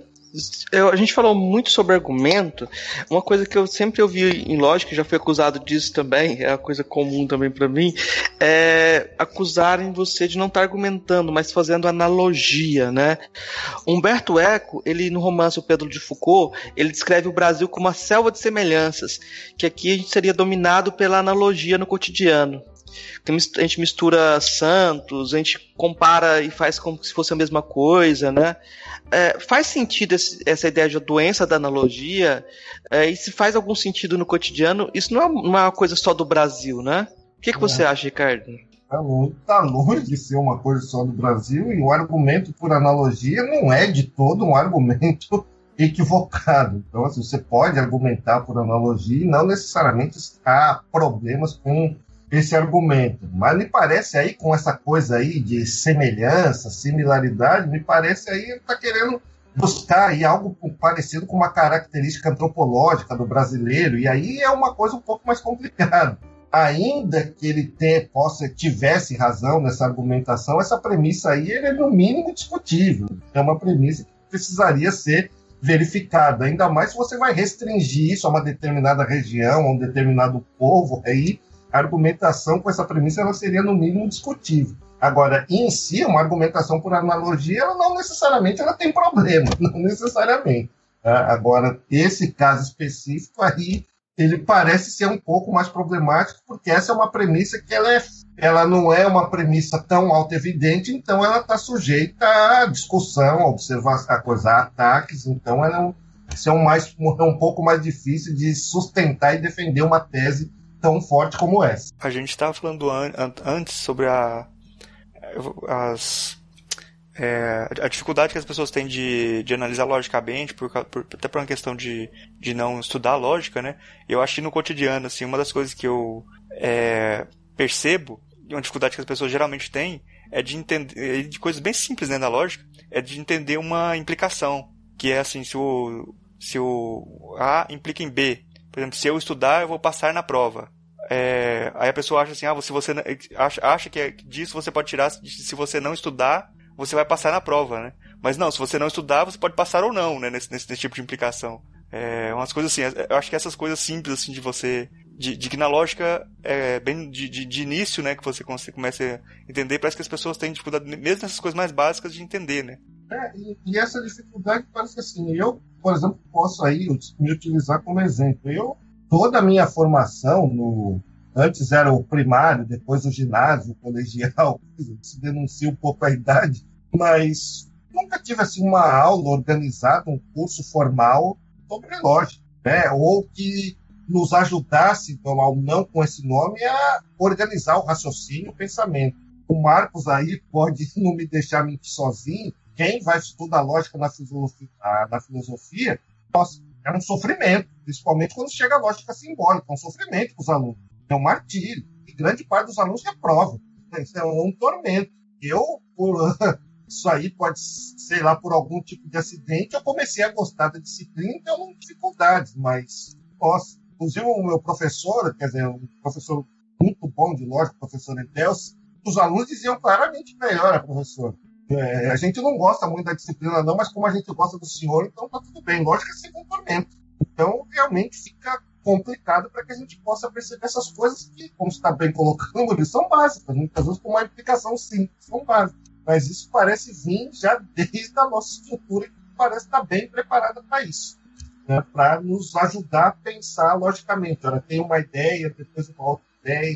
eu, a gente falou muito sobre argumento. Uma coisa que eu sempre ouvi em lógica, já fui acusado disso também, é uma coisa comum também para mim, é acusarem você de não estar tá argumentando, mas fazendo analogia, né? Humberto Eco, ele no romance O Pedro de Foucault, ele descreve o Brasil como uma selva de semelhanças, que aqui a gente seria dominado pela analogia no cotidiano a gente mistura santos, a gente compara e faz como se fosse a mesma coisa, né? É, faz sentido esse, essa ideia de doença da analogia? É, e se faz algum sentido no cotidiano, isso não é uma coisa só do Brasil, né? O que, que você acha, Ricardo? Tá longe, tá longe de ser uma coisa só do Brasil, e o argumento por analogia não é de todo um argumento [LAUGHS] equivocado. Então, assim, você pode argumentar por analogia e não necessariamente há problemas com esse argumento. Mas me parece aí, com essa coisa aí de semelhança, similaridade, me parece aí ele está querendo buscar aí algo parecido com uma característica antropológica do brasileiro, e aí é uma coisa um pouco mais complicada. Ainda que ele tenha, possa, tivesse razão nessa argumentação, essa premissa aí é no mínimo discutível. É uma premissa que precisaria ser verificada, ainda mais se você vai restringir isso a uma determinada região, a um determinado povo, aí argumentação com essa premissa ela seria no mínimo discutível. Agora, em si, uma argumentação por analogia, ela não necessariamente ela tem problema, [LAUGHS] não necessariamente. Tá? Agora, esse caso específico aí, ele parece ser um pouco mais problemático, porque essa é uma premissa que ela, é, ela não é uma premissa tão auto-evidente, então ela está sujeita a discussão, a observação, a ataques, então ela é um, isso é um, mais, é um pouco mais difícil de sustentar e defender uma tese tão forte como essa. A gente estava falando an antes sobre a, as, é, a dificuldade que as pessoas têm de, de analisar logicamente, por, por, até por uma questão de, de não estudar lógica, né? Eu acho que no cotidiano, assim, uma das coisas que eu é, percebo, uma dificuldade que as pessoas geralmente têm, é de entender, é de coisas bem simples né, da lógica, é de entender uma implicação, que é assim, se o, se o A implica em B, por exemplo, se eu estudar, eu vou passar na prova. É, aí a pessoa acha assim, ah, se você acha, acha que é, disso você pode tirar, se você não estudar, você vai passar na prova, né? Mas não, se você não estudar, você pode passar ou não, né? Nesse, nesse, nesse tipo de implicação. É, umas coisas assim, eu acho que essas coisas simples, assim, de você. De, de que na lógica, é, bem de, de, de, início, né, que você começa a entender, parece que as pessoas têm dificuldade, mesmo nessas coisas mais básicas, de entender, né? É, e, e, essa dificuldade parece que assim, eu, por exemplo, posso aí me utilizar como exemplo. Eu, toda a minha formação no. Antes era o primário, depois o ginásio, o colegial, [LAUGHS] se denuncia um pouco a idade, mas nunca tive assim uma aula organizada, um curso formal sobre lógica, né? Ou que nos ajudasse, então, não com esse nome, a organizar o raciocínio, o pensamento. O Marcos aí pode [LAUGHS] não me deixar mentir sozinho, quem vai estudar lógica na filosofia, na filosofia nossa, é um sofrimento, principalmente quando chega a lógica simbólica, é um sofrimento para os alunos, é um martírio. E grande parte dos alunos reprova. Isso é um tormento. Eu, por [LAUGHS] isso aí pode, sei lá, por algum tipo de acidente, eu comecei a gostar da disciplina e tenho dificuldades, mas, nossa, inclusive o meu professor, quer dizer, um professor muito bom de lógica, o professor Edelso, os alunos diziam claramente melhor, professor. É, a gente não gosta muito da disciplina, não, mas como a gente gosta do senhor, então tá tudo bem. Lógico que é segundo tormento. Então, realmente fica complicado para que a gente possa perceber essas coisas que, como está bem colocando, eles são básicas, muitas vezes com uma implicação simples, são básicas. Mas isso parece vir já desde a nossa estrutura, que parece estar bem preparada para isso. Né? Para nos ajudar a pensar logicamente. Ora, tem uma ideia, depois uma outra ideia,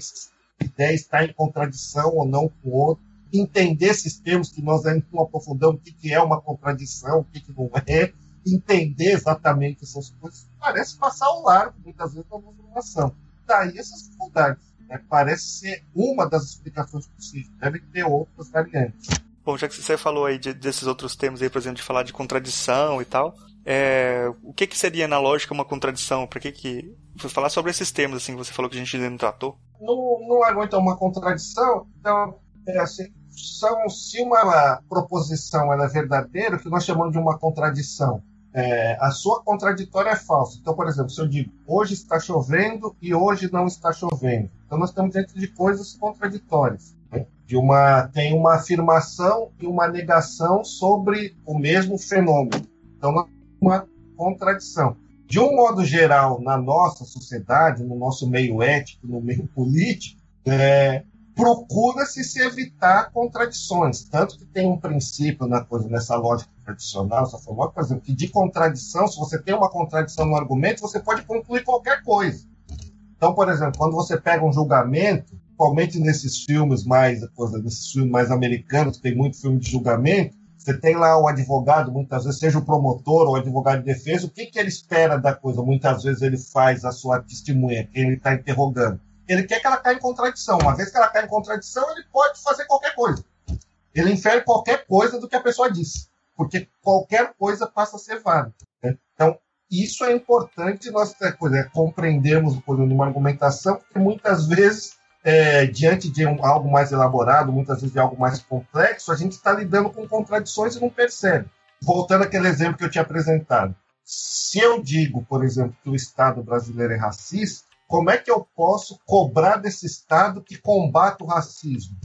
ideia está em contradição ou não com outra. Entender esses termos que nós ainda não aprofundamos, o que, que é uma contradição, o que, que não é. Entender exatamente essas coisas parece passar ao largo, muitas vezes, da informação. Daí essas dificuldades. Né? Parece ser uma das explicações possíveis. Deve ter outras variantes. Bom, já que você falou aí de, desses outros termos aí, por exemplo, de falar de contradição e tal, é, o que, que seria na lógica uma contradição? Para que que falar sobre esses termos assim que você falou que a gente ainda não tratou? Não, não aguenta uma contradição. Então, é assim, são, se uma proposição é verdadeira, o que nós chamamos de uma contradição é, a sua contraditória é falsa. Então, por exemplo, se eu digo hoje está chovendo e hoje não está chovendo, então nós estamos dentro de coisas contraditórias. Né? De uma tem uma afirmação e uma negação sobre o mesmo fenômeno. Então, uma contradição. De um modo geral, na nossa sociedade, no nosso meio ético, no meio político, é, procura-se se evitar contradições. Tanto que tem um princípio na coisa, nessa lógica tradicional, essa forma, por exemplo, que de contradição, se você tem uma contradição no argumento, você pode concluir qualquer coisa. Então, por exemplo, quando você pega um julgamento, principalmente nesses filmes mais, coisa, nesses filmes mais americanos, tem muito filme de julgamento, você tem lá o advogado, muitas vezes, seja o promotor ou o advogado de defesa, o que, que ele espera da coisa? Muitas vezes ele faz a sua testemunha, quem ele está interrogando ele quer que ela caia em contradição. Uma vez que ela cai em contradição, ele pode fazer qualquer coisa. Ele infere qualquer coisa do que a pessoa disse, porque qualquer coisa passa a ser válida. Né? Então, isso é importante nós é, compreendermos por uma argumentação, porque muitas vezes, é, diante de um, algo mais elaborado, muitas vezes de algo mais complexo, a gente está lidando com contradições e não percebe. Voltando àquele exemplo que eu tinha apresentado. Se eu digo, por exemplo, que o Estado brasileiro é racista, como é que eu posso cobrar desse Estado que combate o racismo?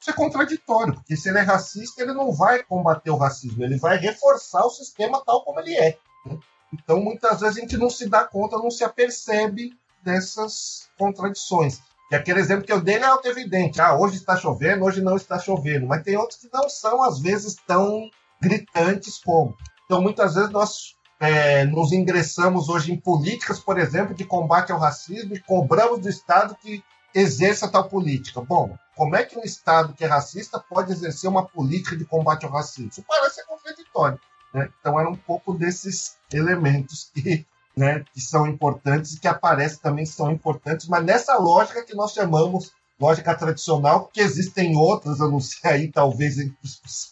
Isso é contraditório, porque se ele é racista, ele não vai combater o racismo, ele vai reforçar o sistema tal como ele é. Né? Então, muitas vezes, a gente não se dá conta, não se apercebe dessas contradições. E aquele exemplo que eu dei é auto-evidente. Ah, hoje está chovendo, hoje não está chovendo. Mas tem outros que não são, às vezes, tão gritantes como. Então, muitas vezes, nós é, nos ingressamos hoje em políticas, por exemplo, de combate ao racismo e cobramos do Estado que exerça tal política. Bom, como é que um Estado que é racista pode exercer uma política de combate ao racismo? Isso parece contraditório. Né? Então, era um pouco desses elementos que, né, que são importantes e que aparecem também são importantes, mas nessa lógica que nós chamamos lógica tradicional, porque existem outras, eu não sei aí, talvez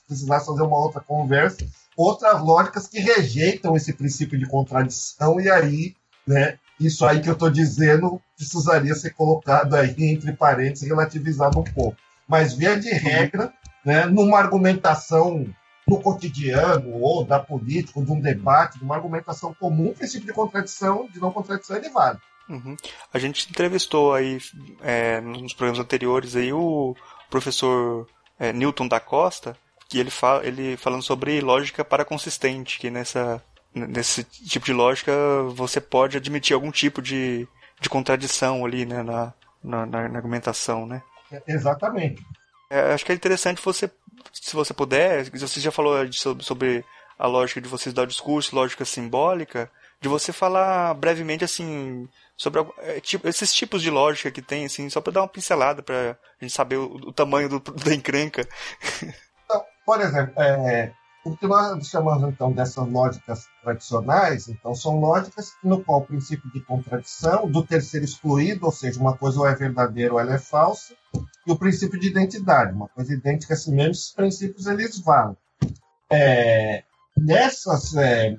precisasse fazer uma outra conversa, outras lógicas que rejeitam esse princípio de contradição, e aí, né, isso aí que eu estou dizendo precisaria ser colocado aí entre parênteses relativizado um pouco. Mas, via de regra, né, numa argumentação no cotidiano, ou da política, ou de um debate, de uma argumentação comum, o princípio de contradição, de não contradição, ele vale. Uhum. A gente entrevistou aí, é, nos programas anteriores, aí, o professor é, Newton da Costa, que ele fala, ele falando sobre lógica para consistente, que nessa nesse tipo de lógica você pode admitir algum tipo de, de contradição ali, né, na, na, na argumentação, né? Exatamente. É, acho que é interessante você, se você puder, você já falou sobre, sobre a lógica de vocês dar o discurso, lógica simbólica, de você falar brevemente assim sobre é, tipo, esses tipos de lógica que tem, assim, só para dar uma pincelada para a gente saber o, o tamanho do, [LAUGHS] da encrenca. Por exemplo, é, o que nós chamamos então dessas lógicas tradicionais, então são lógicas no qual o princípio de contradição, do terceiro excluído, ou seja, uma coisa ou é verdadeira ou ela é falsa, e o princípio de identidade, uma coisa idêntica a si mesmo, esses princípios eles valem. É, nessas, é,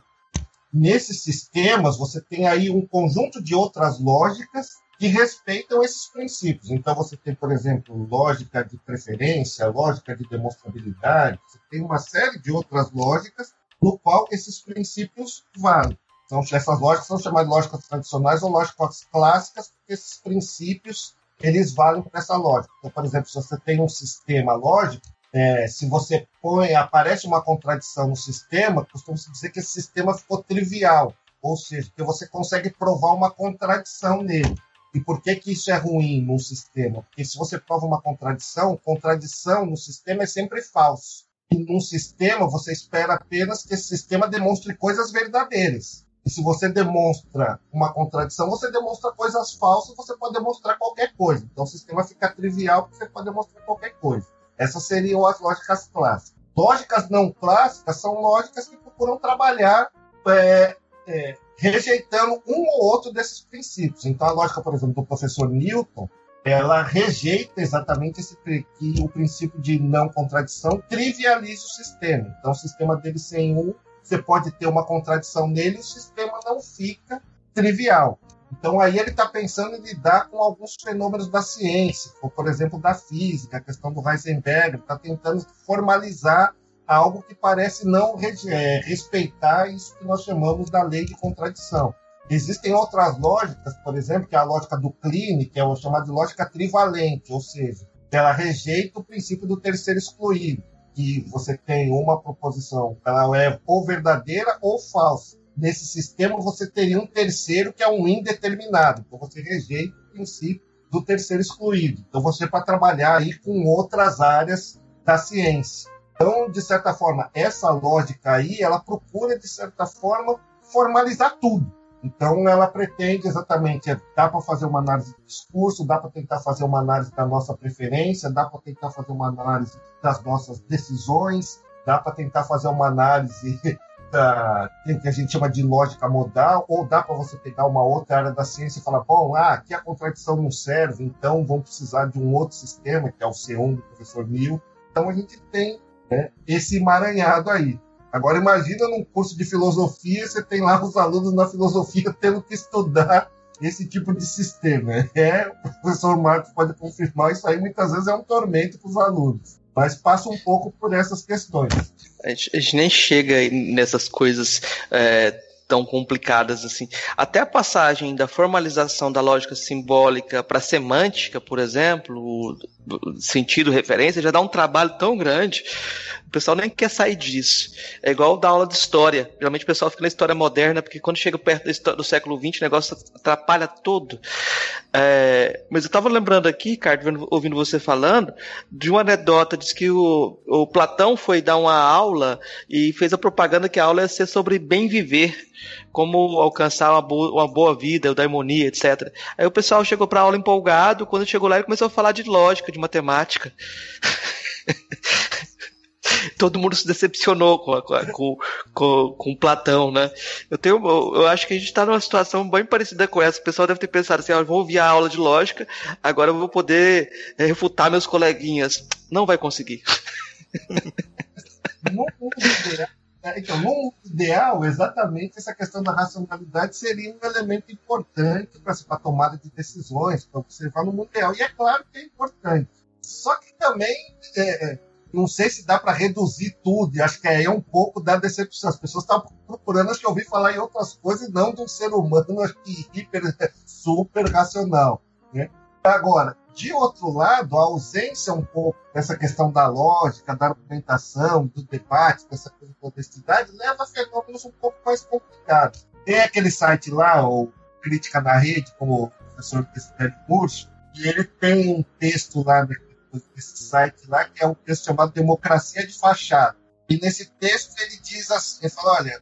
nesses sistemas, você tem aí um conjunto de outras lógicas que respeitam esses princípios. Então, você tem, por exemplo, lógica de preferência, lógica de demonstrabilidade, você tem uma série de outras lógicas no qual esses princípios valem. Então, essas lógicas são chamadas lógicas tradicionais ou lógicas clássicas, porque esses princípios eles valem para essa lógica. Então, por exemplo, se você tem um sistema lógico, é, se você põe, aparece uma contradição no sistema, costuma-se dizer que esse sistema ficou trivial, ou seja, que você consegue provar uma contradição nele. E por que, que isso é ruim num sistema? Porque se você prova uma contradição, contradição no sistema é sempre falso. E num sistema, você espera apenas que esse sistema demonstre coisas verdadeiras. E se você demonstra uma contradição, você demonstra coisas falsas, você pode demonstrar qualquer coisa. Então o sistema fica trivial porque você pode demonstrar qualquer coisa. Essas seriam as lógicas clássicas. Lógicas não clássicas são lógicas que procuram trabalhar é, é, rejeitando um ou outro desses princípios. Então, a lógica, por exemplo, do professor Newton, ela rejeita exatamente esse que o princípio de não contradição trivializa o sistema. Então, o sistema dele sem um, você pode ter uma contradição nele o sistema não fica trivial. Então, aí ele está pensando em lidar com alguns fenômenos da ciência, como, por exemplo, da física, a questão do Heisenberg, está tentando formalizar algo que parece não é, respeitar isso que nós chamamos da lei de contradição. Existem outras lógicas, por exemplo, que é a lógica do Kleene, que é o chamado de lógica trivalente, ou seja, ela rejeita o princípio do terceiro excluído, que você tem uma proposição, ela é ou verdadeira ou falsa. Nesse sistema você teria um terceiro que é um indeterminado, então você rejeita o princípio do terceiro excluído. Então você para trabalhar aí com outras áreas da ciência. Então, de certa forma, essa lógica aí, ela procura, de certa forma, formalizar tudo. Então, ela pretende exatamente, é, dá para fazer uma análise do discurso, dá para tentar fazer uma análise da nossa preferência, dá para tentar fazer uma análise das nossas decisões, dá para tentar fazer uma análise [LAUGHS] da, que a gente chama de lógica modal, ou dá para você pegar uma outra área da ciência e falar, bom, ah, aqui a contradição não serve, então vamos precisar de um outro sistema, que é o C1 do professor Neil. Então, a gente tem né, esse emaranhado aí. Agora imagina num curso de filosofia, você tem lá os alunos na filosofia tendo que estudar esse tipo de sistema. É, o professor Marcos pode confirmar, isso aí muitas vezes é um tormento para os alunos. Mas passa um pouco por essas questões. A gente, a gente nem chega nessas coisas é, tão complicadas assim. Até a passagem da formalização da lógica simbólica para semântica, por exemplo, sentido referência, já dá um trabalho tão grande. O pessoal nem quer sair disso. É igual dar aula de história. Geralmente o pessoal fica na história moderna, porque quando chega perto do século XX, o negócio atrapalha todo. É, mas eu estava lembrando aqui, Ricardo, ouvindo você falando, de uma anedota, diz que o, o Platão foi dar uma aula e fez a propaganda que a aula ia ser sobre bem viver, como alcançar uma boa, uma boa vida, daimonia, etc. Aí o pessoal chegou para aula empolgado, quando chegou lá ele começou a falar de lógica, de matemática. [LAUGHS] todo mundo se decepcionou com, com, com, com, Platão, né? Eu tenho, eu acho que a gente está numa situação bem parecida com essa. O pessoal deve ter pensado assim: ah, vou ouvir a aula de lógica, agora eu vou poder é, refutar meus coleguinhas. Não vai conseguir. [LAUGHS] No mundo ideal, é, então, no mundo ideal, exatamente essa questão da racionalidade seria um elemento importante para a tomada de decisões, para observar no mundo ideal. E é claro que é importante. Só que também é, é não sei se dá para reduzir tudo, e acho que aí é um pouco da decepção. As pessoas estão procurando, acho que ouvir falar em outras coisas, não de um ser humano, [LAUGHS] acho que hiper, super racional. Né? Agora, de outro lado, a ausência um pouco dessa questão da lógica, da argumentação, do debate, dessa coisa de honestidade, leva a fenômenos um pouco mais complicados. Tem aquele site lá, o Crítica na Rede, como o professor Cristiano Murcho, e ele tem um texto lá desse site lá, que é um texto chamado Democracia de Fachada. E nesse texto ele diz assim, ele fala, olha,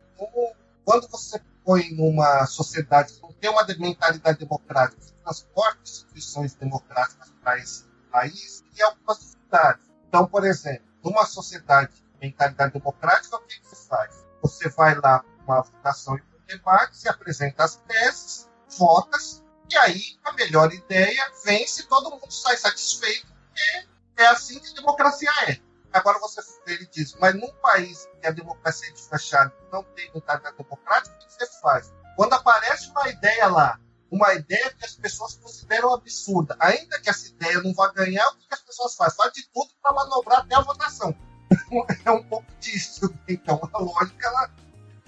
quando você põe numa sociedade que não tem uma mentalidade democrática, você transporta instituições democráticas para esse país e algumas sociedades. Então, por exemplo, numa sociedade de mentalidade democrática, o que, que você faz? Você vai lá para uma votação e um debate, se apresenta as teses, votas, e aí a melhor ideia vence, todo mundo sai satisfeito porque é assim que a democracia é. Agora você ele diz, mas num país que a democracia é de fechado não tem mentalidade democrática, o que você faz? Quando aparece uma ideia lá, uma ideia que as pessoas consideram absurda, ainda que essa ideia não vá ganhar, o que as pessoas fazem? Faz de tudo para manobrar até a votação. [LAUGHS] é um pouco disso. Então a lógica ela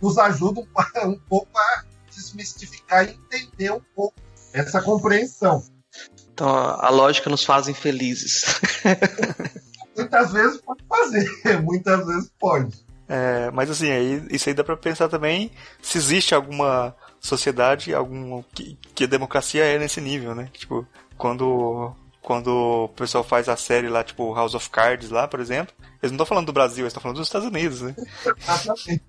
nos ajuda um, um pouco a desmistificar e entender um pouco essa compreensão. Então a lógica nos faz infelizes. [LAUGHS] muitas vezes pode fazer, muitas vezes pode. É, mas assim, aí, isso aí dá para pensar também se existe alguma sociedade algum que, que a democracia é nesse nível, né? Tipo, quando quando o pessoal faz a série lá, tipo House of Cards lá, por exemplo, eles não estão falando do Brasil, eles estão falando dos Estados Unidos, né? Exatamente.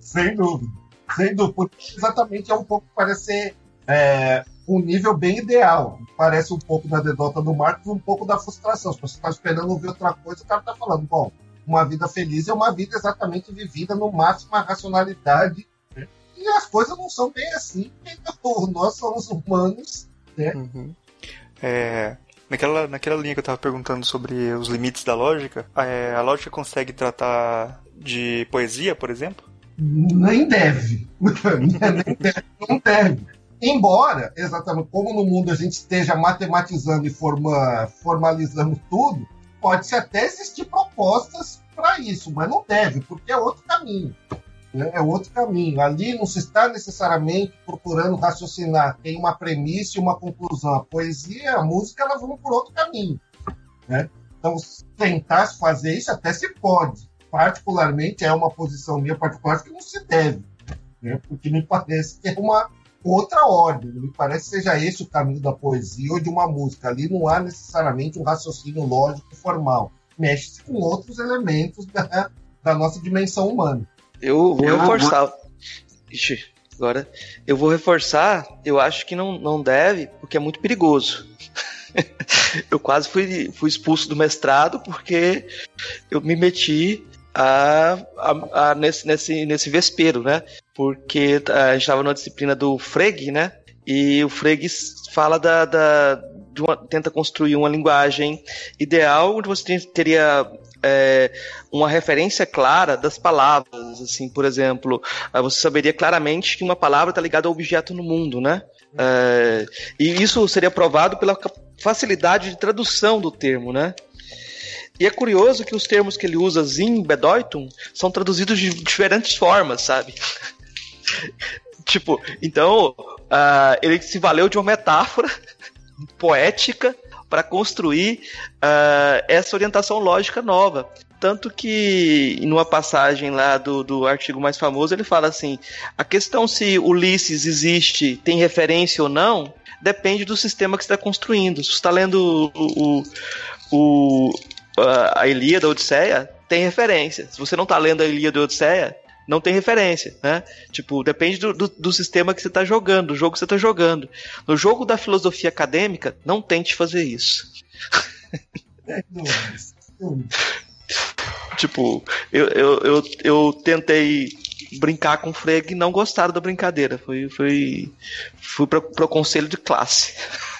Sem dúvida. Sem dúvida. Porque exatamente é um pouco, parece ser é, um nível bem ideal. Parece um pouco da dedota do Marcos, um pouco da frustração. Se você está esperando ouvir outra coisa, o cara está falando, bom, uma vida feliz é uma vida exatamente vivida no máximo a racionalidade. Né? E as coisas não são bem assim. Nós somos humanos, né? Uhum. É, naquela, naquela linha que eu estava perguntando sobre os limites da lógica, é, a lógica consegue tratar de poesia, por exemplo? Nem deve. [LAUGHS] Nem deve. Não deve. Embora, exatamente como no mundo a gente esteja matematizando e forma, formalizando tudo, pode-se até existir propostas para isso, mas não deve, porque é outro caminho. Né? É outro caminho. Ali não se está necessariamente procurando raciocinar. Tem uma premissa e uma conclusão. A poesia a música elas vão por outro caminho. Né? Então, tentar fazer isso até se pode. Particularmente, é uma posição minha particular que não se deve. Né? Porque me parece que é uma outra ordem. Me parece que seja esse o caminho da poesia ou de uma música. Ali não há necessariamente um raciocínio lógico formal. Mexe-se com outros elementos da, da nossa dimensão humana. Eu vou reforçar. Ixi, agora. Eu vou reforçar, eu acho que não, não deve, porque é muito perigoso. [LAUGHS] eu quase fui, fui expulso do mestrado porque eu me meti a, a, a, nesse, nesse, nesse vespeiro, né? Porque a gente estava numa disciplina do Frege, né? E o Frege fala da, da uma, tenta construir uma linguagem ideal onde você teria é, uma referência clara das palavras, assim, por exemplo, você saberia claramente que uma palavra está ligada ao objeto no mundo, né? É, e isso seria provado pela facilidade de tradução do termo, né? E é curioso que os termos que ele usa, Zin, Bedeutung, são traduzidos de diferentes formas, sabe? [LAUGHS] tipo, então, uh, ele se valeu de uma metáfora [LAUGHS] poética para construir uh, essa orientação lógica nova. Tanto que, numa passagem lá do, do artigo mais famoso, ele fala assim: a questão se Ulisses existe, tem referência ou não, depende do sistema que está construindo. Se você está lendo o, o, o, a Ilíada, a Odisseia, tem referência. Se você não está lendo a Ilíada e a Odisseia, não tem referência, né? Tipo, depende do, do, do sistema que você está jogando, do jogo que você está jogando. No jogo da filosofia acadêmica, não tente fazer isso. [LAUGHS] tipo, eu, eu, eu, eu tentei brincar com o Freg e não gostaram da brincadeira. Fui, fui, fui para o conselho de classe.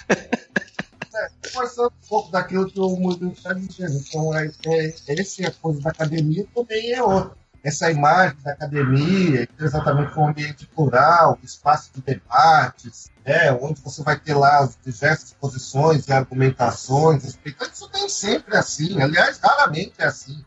É, forçando um pouco daquilo que o Murilo está dizendo. Então, é, é, essa é a coisa da academia também é outra essa imagem da academia, exatamente com o ambiente plural, espaço de debates, né, onde você vai ter lá as diversas posições e argumentações. Isso nem sempre é assim, aliás, raramente é assim.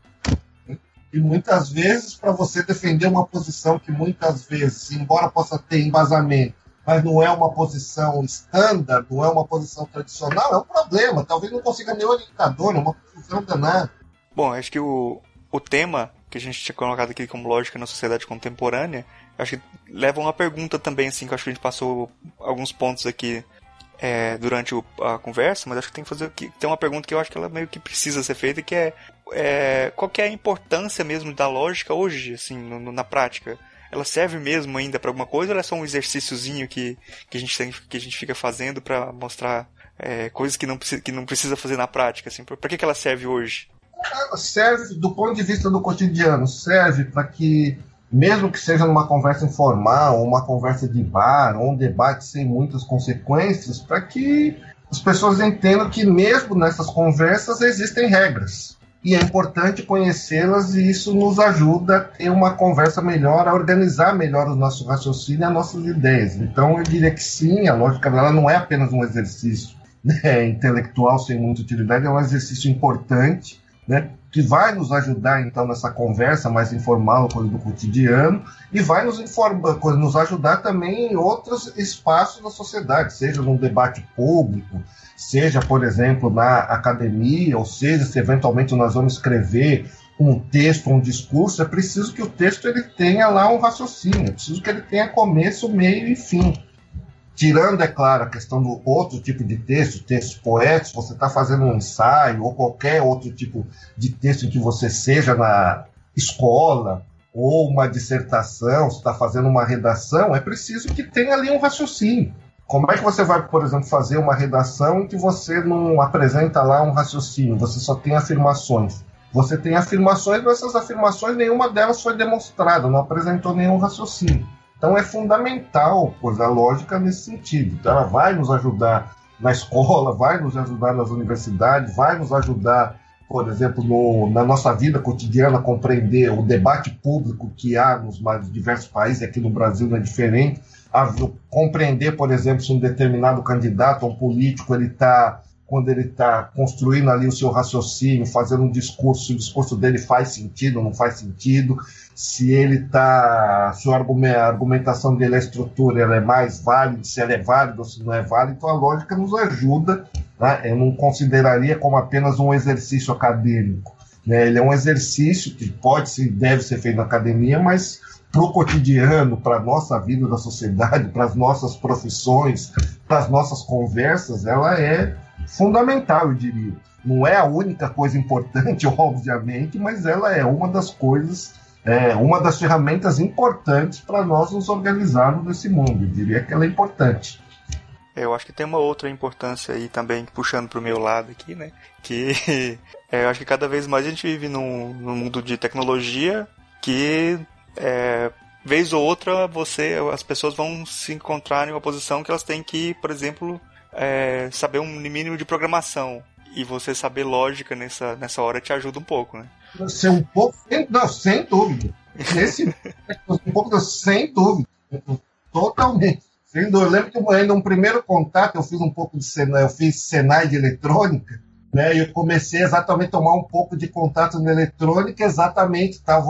E muitas vezes, para você defender uma posição que muitas vezes, embora possa ter embasamento, mas não é uma posição estándar, não é uma posição tradicional, é um problema. Talvez não consiga nem orientador, é uma confusão danada. Bom, acho que o, o tema que a gente tinha colocado aqui como lógica na sociedade contemporânea, acho que leva uma pergunta também, assim, que acho que a gente passou alguns pontos aqui é, durante o, a conversa, mas acho que tem que fazer que tem uma pergunta que eu acho que ela meio que precisa ser feita, que é, é qual que é a importância mesmo da lógica hoje, assim, no, na prática? Ela serve mesmo ainda para alguma coisa ou é só um exercíciozinho que, que, a, gente tem, que a gente fica fazendo para mostrar é, coisas que não, que não precisa fazer na prática? Assim, para que, que ela serve hoje? Serve, do ponto de vista do cotidiano, serve para que, mesmo que seja numa conversa informal, uma conversa de bar, ou um debate sem muitas consequências, para que as pessoas entendam que, mesmo nessas conversas, existem regras. E é importante conhecê-las e isso nos ajuda a ter uma conversa melhor, a organizar melhor o nosso raciocínio e as nossas ideias. Então, eu diria que sim, a lógica dela não é apenas um exercício né, [LAUGHS] intelectual sem muita utilidade, é um exercício importante né, que vai nos ajudar então nessa conversa mais informal, coisa do cotidiano, e vai nos, informar, nos ajudar também em outros espaços da sociedade, seja num debate público, seja, por exemplo, na academia, ou seja, se eventualmente nós vamos escrever um texto, um discurso, é preciso que o texto ele tenha lá um raciocínio, é preciso que ele tenha começo, meio e fim. Tirando, é claro, a questão do outro tipo de texto, textos poéticos, você está fazendo um ensaio ou qualquer outro tipo de texto que você seja na escola ou uma dissertação, você está fazendo uma redação, é preciso que tenha ali um raciocínio. Como é que você vai, por exemplo, fazer uma redação que você não apresenta lá um raciocínio, você só tem afirmações? Você tem afirmações, mas essas afirmações, nenhuma delas foi demonstrada, não apresentou nenhum raciocínio. Então é fundamental, pois a lógica nesse sentido. Então, ela vai nos ajudar na escola, vai nos ajudar nas universidades, vai nos ajudar, por exemplo, no, na nossa vida cotidiana, compreender o debate público que há nos mais diversos países, aqui no Brasil não é diferente, a compreender, por exemplo, se um determinado candidato um político ele está quando ele está construindo ali o seu raciocínio, fazendo um discurso, se o discurso dele faz sentido ou não faz sentido, se ele está, se a argumentação dele, a estrutura, ela é mais válida, se ela é válida ou se não é válida, então a lógica nos ajuda, né? eu não consideraria como apenas um exercício acadêmico, né? ele é um exercício que pode e deve ser feito na academia, mas para o cotidiano, para a nossa vida da sociedade, [LAUGHS] para as nossas profissões, para as nossas conversas, ela é fundamental, eu diria. Não é a única coisa importante, [LAUGHS] obviamente, mas ela é uma das coisas, é, uma das ferramentas importantes para nós nos organizarmos nesse mundo. Eu diria que ela é importante. É, eu acho que tem uma outra importância aí também, puxando para o meu lado aqui, né? Que [LAUGHS] é, eu acho que cada vez mais a gente vive num, num mundo de tecnologia que é, vez ou outra você as pessoas vão se encontrar em uma posição que elas têm que, por exemplo, é, saber um mínimo de programação e você saber lógica nessa, nessa hora te ajuda um pouco, né? Ser um pouco, não, sem dúvida. Esse, um pouco, sem dúvida. Totalmente. Sem dúvida. Eu lembro que ainda um primeiro contato, eu fiz um pouco de Senai, eu fiz Senai de eletrônica, né? E eu comecei exatamente a tomar um pouco de contato na eletrônica, exatamente, estava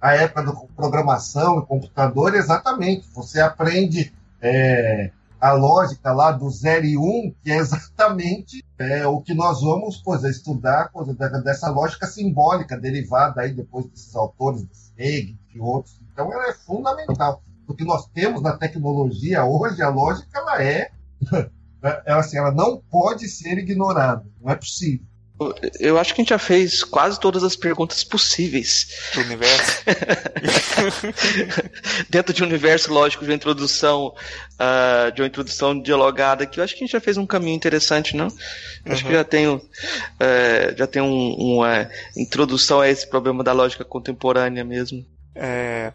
a época da programação e computador, exatamente. Você aprende é, a lógica lá do 0 e 1, um, que é exatamente é, o que nós vamos pois, é, estudar coisa, dessa lógica simbólica derivada aí depois desses autores, do Frege e outros. Então ela é fundamental. O que nós temos na tecnologia hoje, a lógica ela é, ela, [LAUGHS] assim, ela não pode ser ignorada, não é possível. Eu acho que a gente já fez quase todas as perguntas possíveis. Do universo. [LAUGHS] Dentro de um universo lógico de uma introdução, uh, de uma introdução dialogada aqui, eu acho que a gente já fez um caminho interessante, não? Uhum. Acho que já tem, uh, já tem um, uma introdução a esse problema da lógica contemporânea mesmo. É,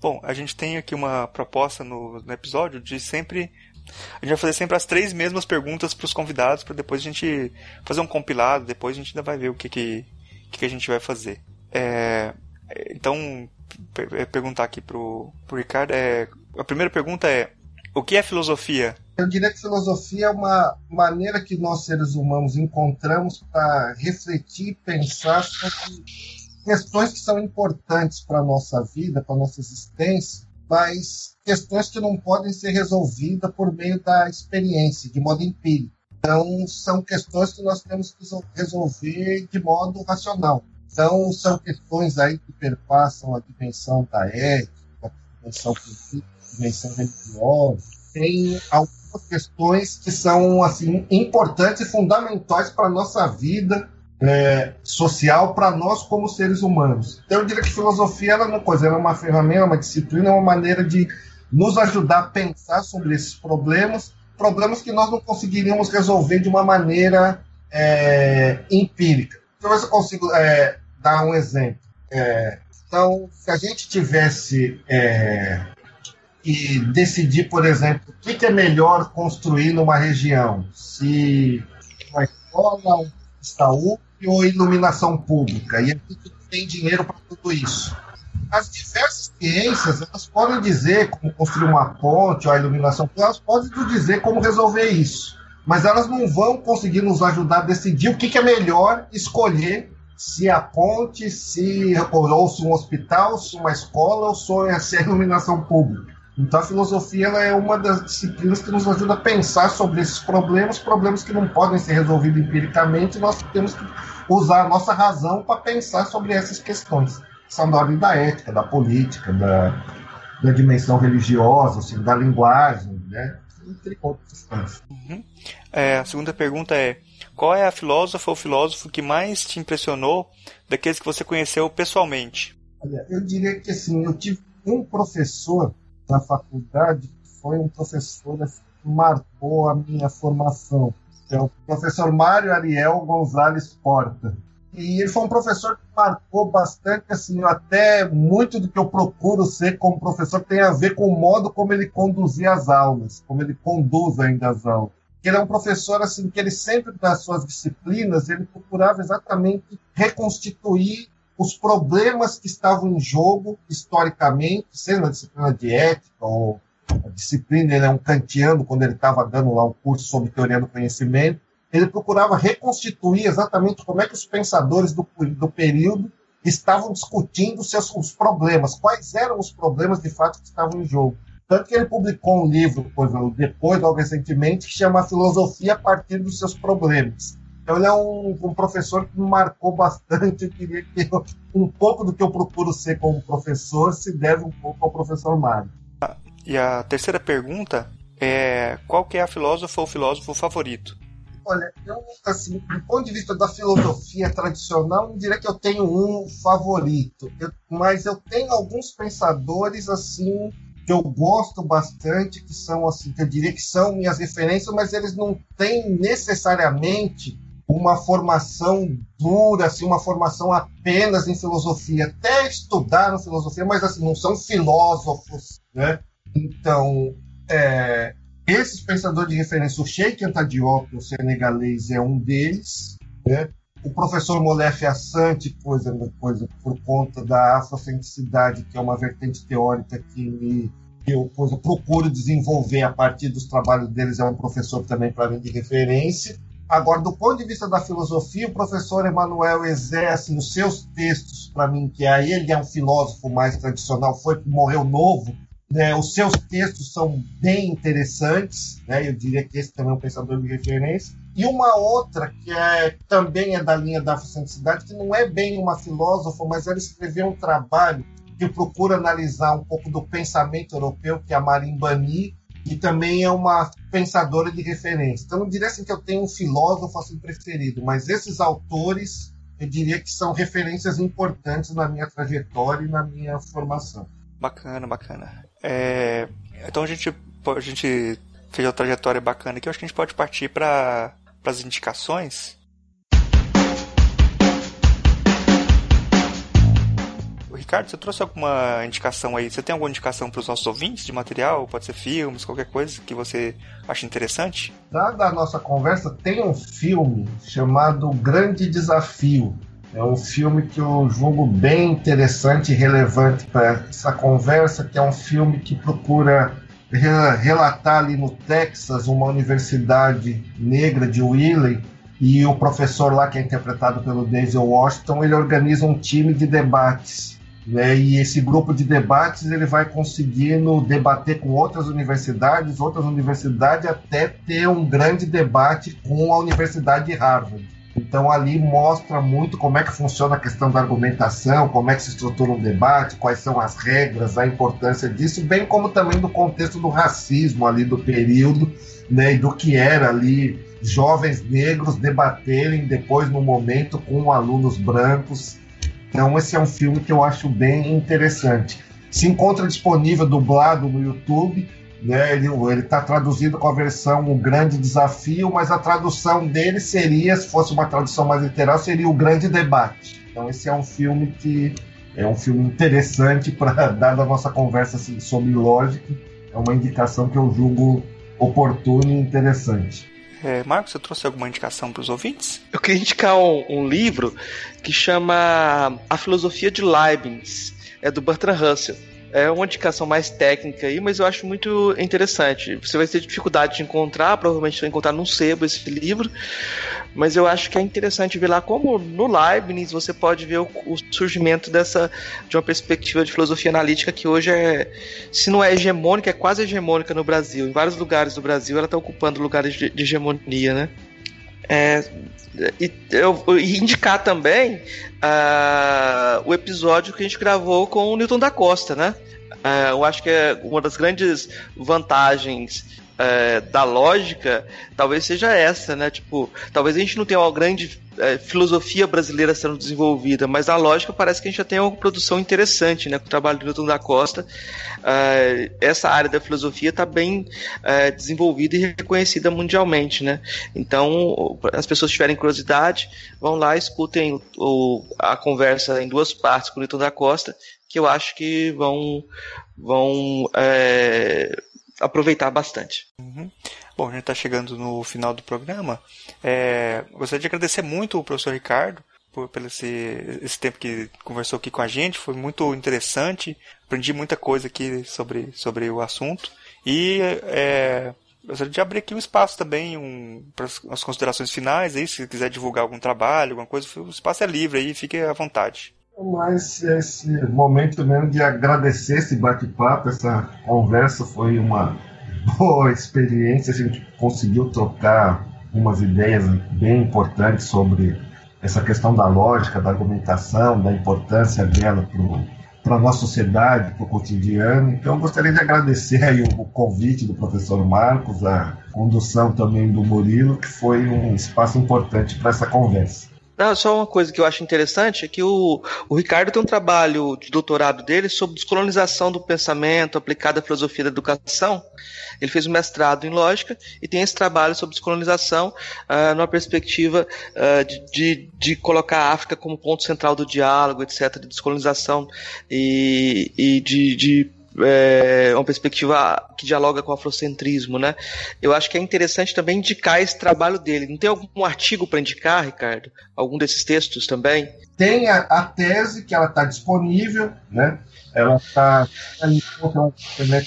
bom, a gente tem aqui uma proposta no, no episódio de sempre a gente vai fazer sempre as três mesmas perguntas para os convidados, para depois a gente fazer um compilado, depois a gente ainda vai ver o que, que, que a gente vai fazer. É, então, é, perguntar aqui pro, pro Ricardo, é, a primeira pergunta é, o que é filosofia? Eu diria que filosofia é uma maneira que nós seres humanos encontramos para refletir, pensar sobre questões que são importantes para a nossa vida, para a nossa existência, mas questões que não podem ser resolvidas por meio da experiência, de modo empírico. Então, são questões que nós temos que resolver de modo racional. Então, são questões aí que perpassam a dimensão da ética, a dimensão política, a dimensão religiosa. Tem algumas questões que são assim importantes e fundamentais para a nossa vida é, social para nós como seres humanos. Então, eu diria que filosofia ela não é coisa, ela é uma ferramenta, uma disciplina, é uma maneira de nos ajudar a pensar sobre esses problemas, problemas que nós não conseguiríamos resolver de uma maneira é, empírica. Então, se eu consigo é, dar um exemplo. É, então, se a gente tivesse que decidir, por exemplo, o que, que é melhor construir numa região, se uma escola, um saúde ou iluminação pública, e a gente tem dinheiro para tudo isso. As diversas ciências elas podem dizer como construir uma ponte ou a iluminação, elas podem dizer como resolver isso, mas elas não vão conseguir nos ajudar a decidir o que, que é melhor escolher se a ponte, se ou se um hospital, se uma escola ou se a iluminação pública. Então a filosofia ela é uma das disciplinas que nos ajuda a pensar sobre esses problemas, problemas que não podem ser resolvidos empiricamente, nós temos que usar a nossa razão para pensar sobre essas questões. São da ordem da ética, da política, da, da dimensão religiosa, assim, da linguagem, né? Entre outras questões. Uhum. É, a segunda pergunta é: qual é a filósofa ou filósofo que mais te impressionou daqueles que você conheceu pessoalmente? Olha, eu diria que assim, eu tive um professor na faculdade foi um professor que marcou a minha formação, que é o professor Mário Ariel Gonzalez Porta. E ele foi um professor que marcou bastante, assim, até muito do que eu procuro ser como professor tem a ver com o modo como ele conduzia as aulas, como ele conduz ainda as aulas. Ele é um professor, assim, que ele sempre, nas suas disciplinas, ele procurava exatamente reconstituir os problemas que estavam em jogo historicamente, seja na disciplina de ética ou a disciplina, ele é um kantiano, quando ele estava dando lá um curso sobre teoria do conhecimento, ele procurava reconstituir exatamente como é que os pensadores do, do período estavam discutindo seus os problemas, quais eram os problemas de fato que estavam em jogo. Tanto que ele publicou um livro, depois, logo recentemente, que chama Filosofia a partir dos seus problemas. Então ele é um, um professor que me marcou bastante. Eu queria que eu, um pouco do que eu procuro ser como professor se deve um pouco ao professor Mário. E a terceira pergunta é qual que é a filósofa ou filósofo favorito? Olha, eu, assim, do ponto de vista da filosofia tradicional, não diria que eu tenho um favorito, eu, mas eu tenho alguns pensadores assim que eu gosto bastante, que são assim, que eu diria que são minhas referências, mas eles não têm necessariamente uma formação dura, assim, uma formação apenas em filosofia. Até estudaram filosofia, mas assim, não são filósofos, né? Então, é, esses pensadores de referência, o Sheikh Anta Diop, o senegalês, é um deles, né? O professor Molef Assante, coisa, coisa por conta da afrocenticidade, que é uma vertente teórica que, me, que eu coisa, procuro desenvolver a partir dos trabalhos deles, é um professor também para mim de referência. Agora, do ponto de vista da filosofia, o professor Emanuel Ezé, assim, os seus textos, para mim, que aí ele é um filósofo mais tradicional, foi morreu novo, né, os seus textos são bem interessantes, né, eu diria que esse também é um pensador de referência. E uma outra, que é, também é da linha da afrocentricidade, que não é bem uma filósofa, mas ela escreveu um trabalho que procura analisar um pouco do pensamento europeu, que é a Marine Bani, e também é uma pensadora de referência. Então, não diria assim que eu tenho um filósofo assim preferido, mas esses autores eu diria que são referências importantes na minha trajetória e na minha formação. Bacana, bacana. É, então a gente, a gente fez uma trajetória bacana aqui, eu acho que a gente pode partir para as indicações. Ricardo, você trouxe alguma indicação aí? Você tem alguma indicação para os nossos ouvintes de material? Pode ser filmes, qualquer coisa que você acha interessante? Dada a nossa conversa, tem um filme chamado Grande Desafio. É um filme que eu julgo bem interessante e relevante para essa conversa, que é um filme que procura relatar ali no Texas uma universidade negra de Wiley e o professor lá que é interpretado pelo Denzel Washington ele organiza um time de debates né? E esse grupo de debates ele vai conseguindo debater com outras universidades, outras universidades, até ter um grande debate com a Universidade de Harvard. Então ali mostra muito como é que funciona a questão da argumentação, como é que se estrutura um debate, quais são as regras, a importância disso, bem como também do contexto do racismo ali do período, né, e do que era ali jovens negros debaterem depois no momento com alunos brancos então, esse é um filme que eu acho bem interessante. Se encontra disponível dublado no YouTube. Né? Ele está traduzido com a versão O Grande Desafio, mas a tradução dele seria, se fosse uma tradução mais literal, seria O Grande Debate. Então, esse é um filme que é um filme interessante para [LAUGHS] dar a nossa conversa assim, sobre lógica. É uma indicação que eu julgo oportuna e interessante. É, Marcos, você trouxe alguma indicação para os ouvintes? Eu queria indicar um, um, livro que chama A Filosofia de Leibniz, é do Bertrand Russell. É uma indicação mais técnica aí, mas eu acho muito interessante. Você vai ter dificuldade de encontrar, provavelmente vai encontrar num sebo esse livro, mas eu acho que é interessante ver lá como no Leibniz você pode ver o, o surgimento dessa de uma perspectiva de filosofia analítica que hoje é, se não é hegemônica, é quase hegemônica no Brasil. Em vários lugares do Brasil ela está ocupando lugares de, de hegemonia, né? É, e eu, indicar também uh, o episódio que a gente gravou com o Newton da Costa, né? Uh, eu acho que é uma das grandes vantagens é, da lógica, talvez seja essa, né? Tipo, talvez a gente não tenha uma grande é, filosofia brasileira sendo desenvolvida, mas a lógica parece que a gente já tem uma produção interessante, né? Com o trabalho do Newton da Costa, é, essa área da filosofia está bem é, desenvolvida e reconhecida mundialmente, né? Então, as pessoas tiverem curiosidade, vão lá, escutem o, a conversa em duas partes com o Newton da Costa, que eu acho que vão vão é, aproveitar bastante. Uhum. Bom, a gente está chegando no final do programa. É, gostaria de agradecer muito o professor Ricardo por, pelo esse, esse tempo que conversou aqui com a gente. Foi muito interessante. Aprendi muita coisa aqui sobre, sobre o assunto. E é, gostaria de abrir aqui um espaço também um, para as considerações finais. Aí, se quiser divulgar algum trabalho, alguma coisa, o espaço é livre aí, fique à vontade. Mas esse momento mesmo de agradecer esse bate-papo, essa conversa foi uma boa experiência. A gente conseguiu trocar umas ideias bem importantes sobre essa questão da lógica, da argumentação, da importância dela para a nossa sociedade, para o cotidiano. Então, gostaria de agradecer aí o, o convite do professor Marcos, a condução também do Murilo, que foi um espaço importante para essa conversa. Não, só uma coisa que eu acho interessante é que o, o Ricardo tem um trabalho de doutorado dele sobre descolonização do pensamento aplicado à filosofia da educação. Ele fez um mestrado em lógica e tem esse trabalho sobre descolonização uh, numa perspectiva uh, de, de, de, colocar a África como ponto central do diálogo, etc., de descolonização e, e de, de é, uma perspectiva que dialoga com o afrocentrismo, né? Eu acho que é interessante também indicar esse trabalho dele. Não tem algum artigo para indicar, Ricardo? Algum desses textos também? Tem a, a tese que ela está disponível, né? Ela está na biblioteca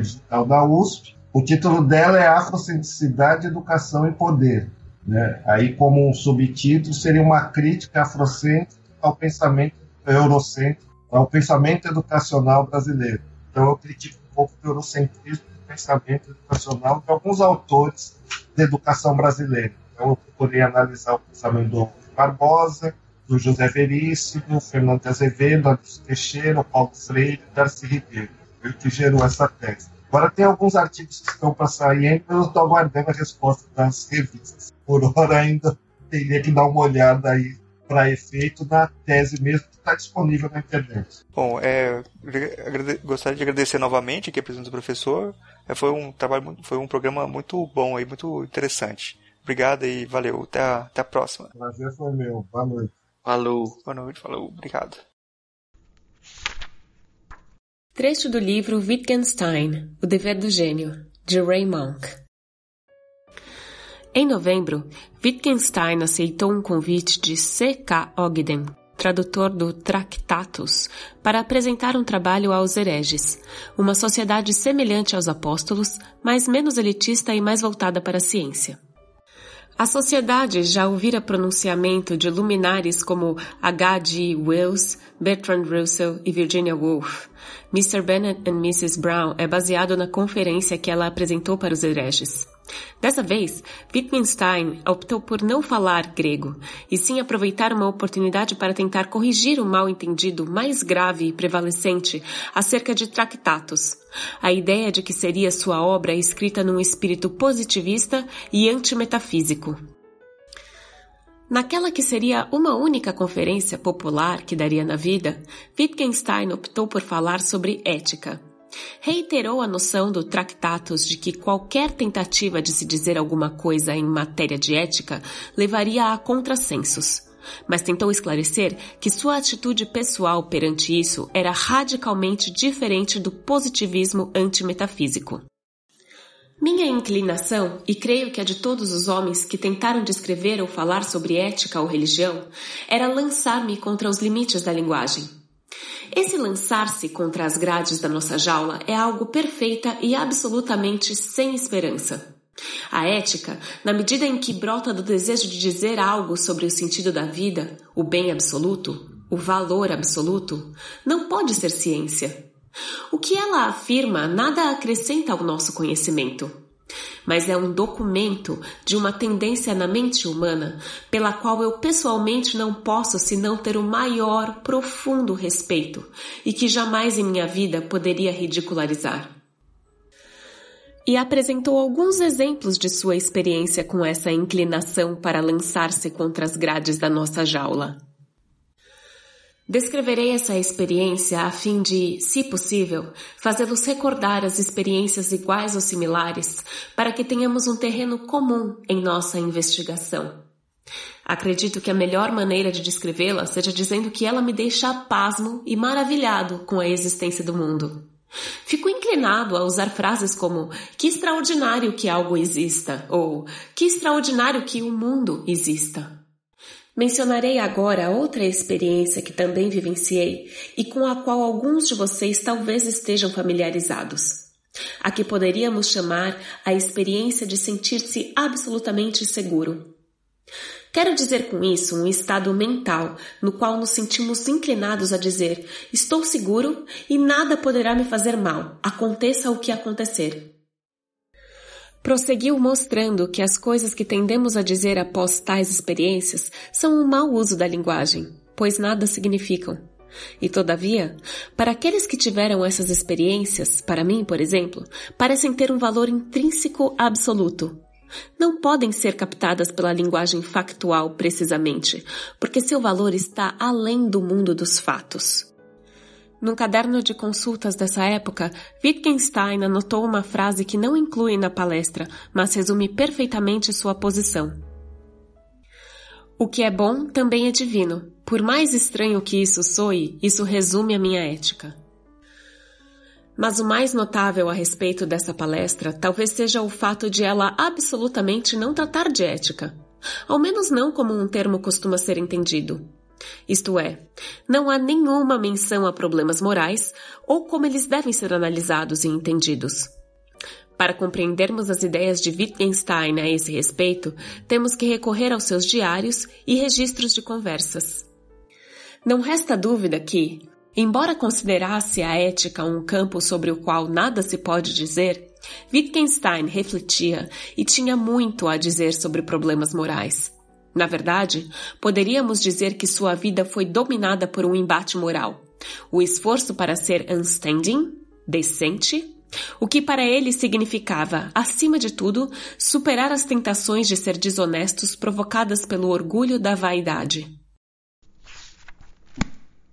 digital da USP. O título dela é Afrocentricidade, Educação e Poder. Né? Aí, como um subtítulo, seria uma crítica afrocêntrica ao pensamento eurocêntrico ao pensamento educacional brasileiro. Então, eu critico um pouco o eurocentrismo do pensamento educacional de alguns autores da educação brasileira. Então, eu procurei analisar o pensamento do Barbosa, do José Veríssimo, Fernando Azevedo, Anderson Teixeira, Paulo Freire Darcy Ribeiro. O que gerou essa tese. Agora, tem alguns artigos que estão para sair ainda, eu estou aguardando a resposta das revistas. Por hora, ainda teria que dar uma olhada aí para efeito na tese mesmo que está disponível na internet. Bom, é, gostaria de agradecer novamente aqui a presença do professor. É, foi um trabalho, foi um programa muito bom aí, muito interessante. Obrigado e valeu. Até a, até a próxima. O prazer foi meu. Boa noite. Falou. Boa noite, falou. Obrigado. Trecho do livro Wittgenstein, O Dever do Gênio, de Ray Monk. Em novembro, Wittgenstein aceitou um convite de C.K. Ogden, tradutor do Tractatus, para apresentar um trabalho aos hereges, uma sociedade semelhante aos apóstolos, mas menos elitista e mais voltada para a ciência. A sociedade já ouvira pronunciamento de luminares como H. G. Wells, Bertrand Russell e Virginia Woolf. Mr. Bennett and Mrs. Brown é baseado na conferência que ela apresentou para os hereges. Dessa vez, Wittgenstein optou por não falar grego, e sim aproveitar uma oportunidade para tentar corrigir o mal-entendido mais grave e prevalecente acerca de Tractatus, a ideia de que seria sua obra escrita num espírito positivista e antimetafísico. Naquela que seria uma única conferência popular que daria na vida, Wittgenstein optou por falar sobre ética, Reiterou a noção do Tractatus de que qualquer tentativa de se dizer alguma coisa em matéria de ética levaria a contrassensos, mas tentou esclarecer que sua atitude pessoal perante isso era radicalmente diferente do positivismo antimetafísico. Minha inclinação, e creio que a de todos os homens que tentaram descrever ou falar sobre ética ou religião, era lançar-me contra os limites da linguagem Esse lançar-se contra as grades da nossa jaula é algo perfeita e absolutamente sem esperança. A ética, na medida em que brota do desejo de dizer algo sobre o sentido da vida, o bem absoluto, o valor absoluto, não pode ser ciência. O que ela afirma nada acrescenta ao nosso conhecimento, mas é um documento de uma tendência na mente humana pela qual eu pessoalmente não posso senão ter o maior, profundo respeito e que jamais em minha vida poderia ridicularizar. E apresentou alguns exemplos de sua experiência com essa inclinação para lançar-se contra as grades da nossa jaula. Descreverei essa experiência a fim de, se possível, fazê-los recordar as experiências iguais ou similares para que tenhamos um terreno comum em nossa investigação. Acredito que a melhor maneira de descrevê-la seja dizendo que ela me deixa pasmo e maravilhado com a existência do mundo. Fico inclinado a usar frases como que extraordinário que algo exista ou que extraordinário que o mundo exista. Mencionarei agora outra experiência que também vivenciei e com a qual alguns de vocês talvez estejam familiarizados. A que poderíamos chamar a experiência de sentir-se absolutamente seguro. Quero dizer com isso um estado mental no qual nos sentimos inclinados a dizer: estou seguro e nada poderá me fazer mal, aconteça o que acontecer. Prosseguiu mostrando que as coisas que tendemos a dizer após tais experiências são um mau uso da linguagem, pois nada significam. E todavia, para aqueles que tiveram essas experiências, para mim, por exemplo, parecem ter um valor intrínseco absoluto. Não podem ser captadas pela linguagem factual precisamente, porque seu valor está além do mundo dos fatos. Num caderno de consultas dessa época, Wittgenstein anotou uma frase que não inclui na palestra, mas resume perfeitamente sua posição. O que é bom também é divino. Por mais estranho que isso soe, isso resume a minha ética. Mas o mais notável a respeito dessa palestra talvez seja o fato de ela absolutamente não tratar de ética. Ao menos não como um termo costuma ser entendido. Isto é, não há nenhuma menção a problemas morais ou como eles devem ser analisados e entendidos. Para compreendermos as ideias de Wittgenstein a esse respeito, temos que recorrer aos seus diários e registros de conversas. Não resta dúvida que, embora considerasse a ética um campo sobre o qual nada se pode dizer, Wittgenstein refletia e tinha muito a dizer sobre problemas morais. Na verdade, poderíamos dizer que sua vida foi dominada por um embate moral. O esforço para ser unstanding, decente, o que para ele significava, acima de tudo, superar as tentações de ser desonestos provocadas pelo orgulho da vaidade.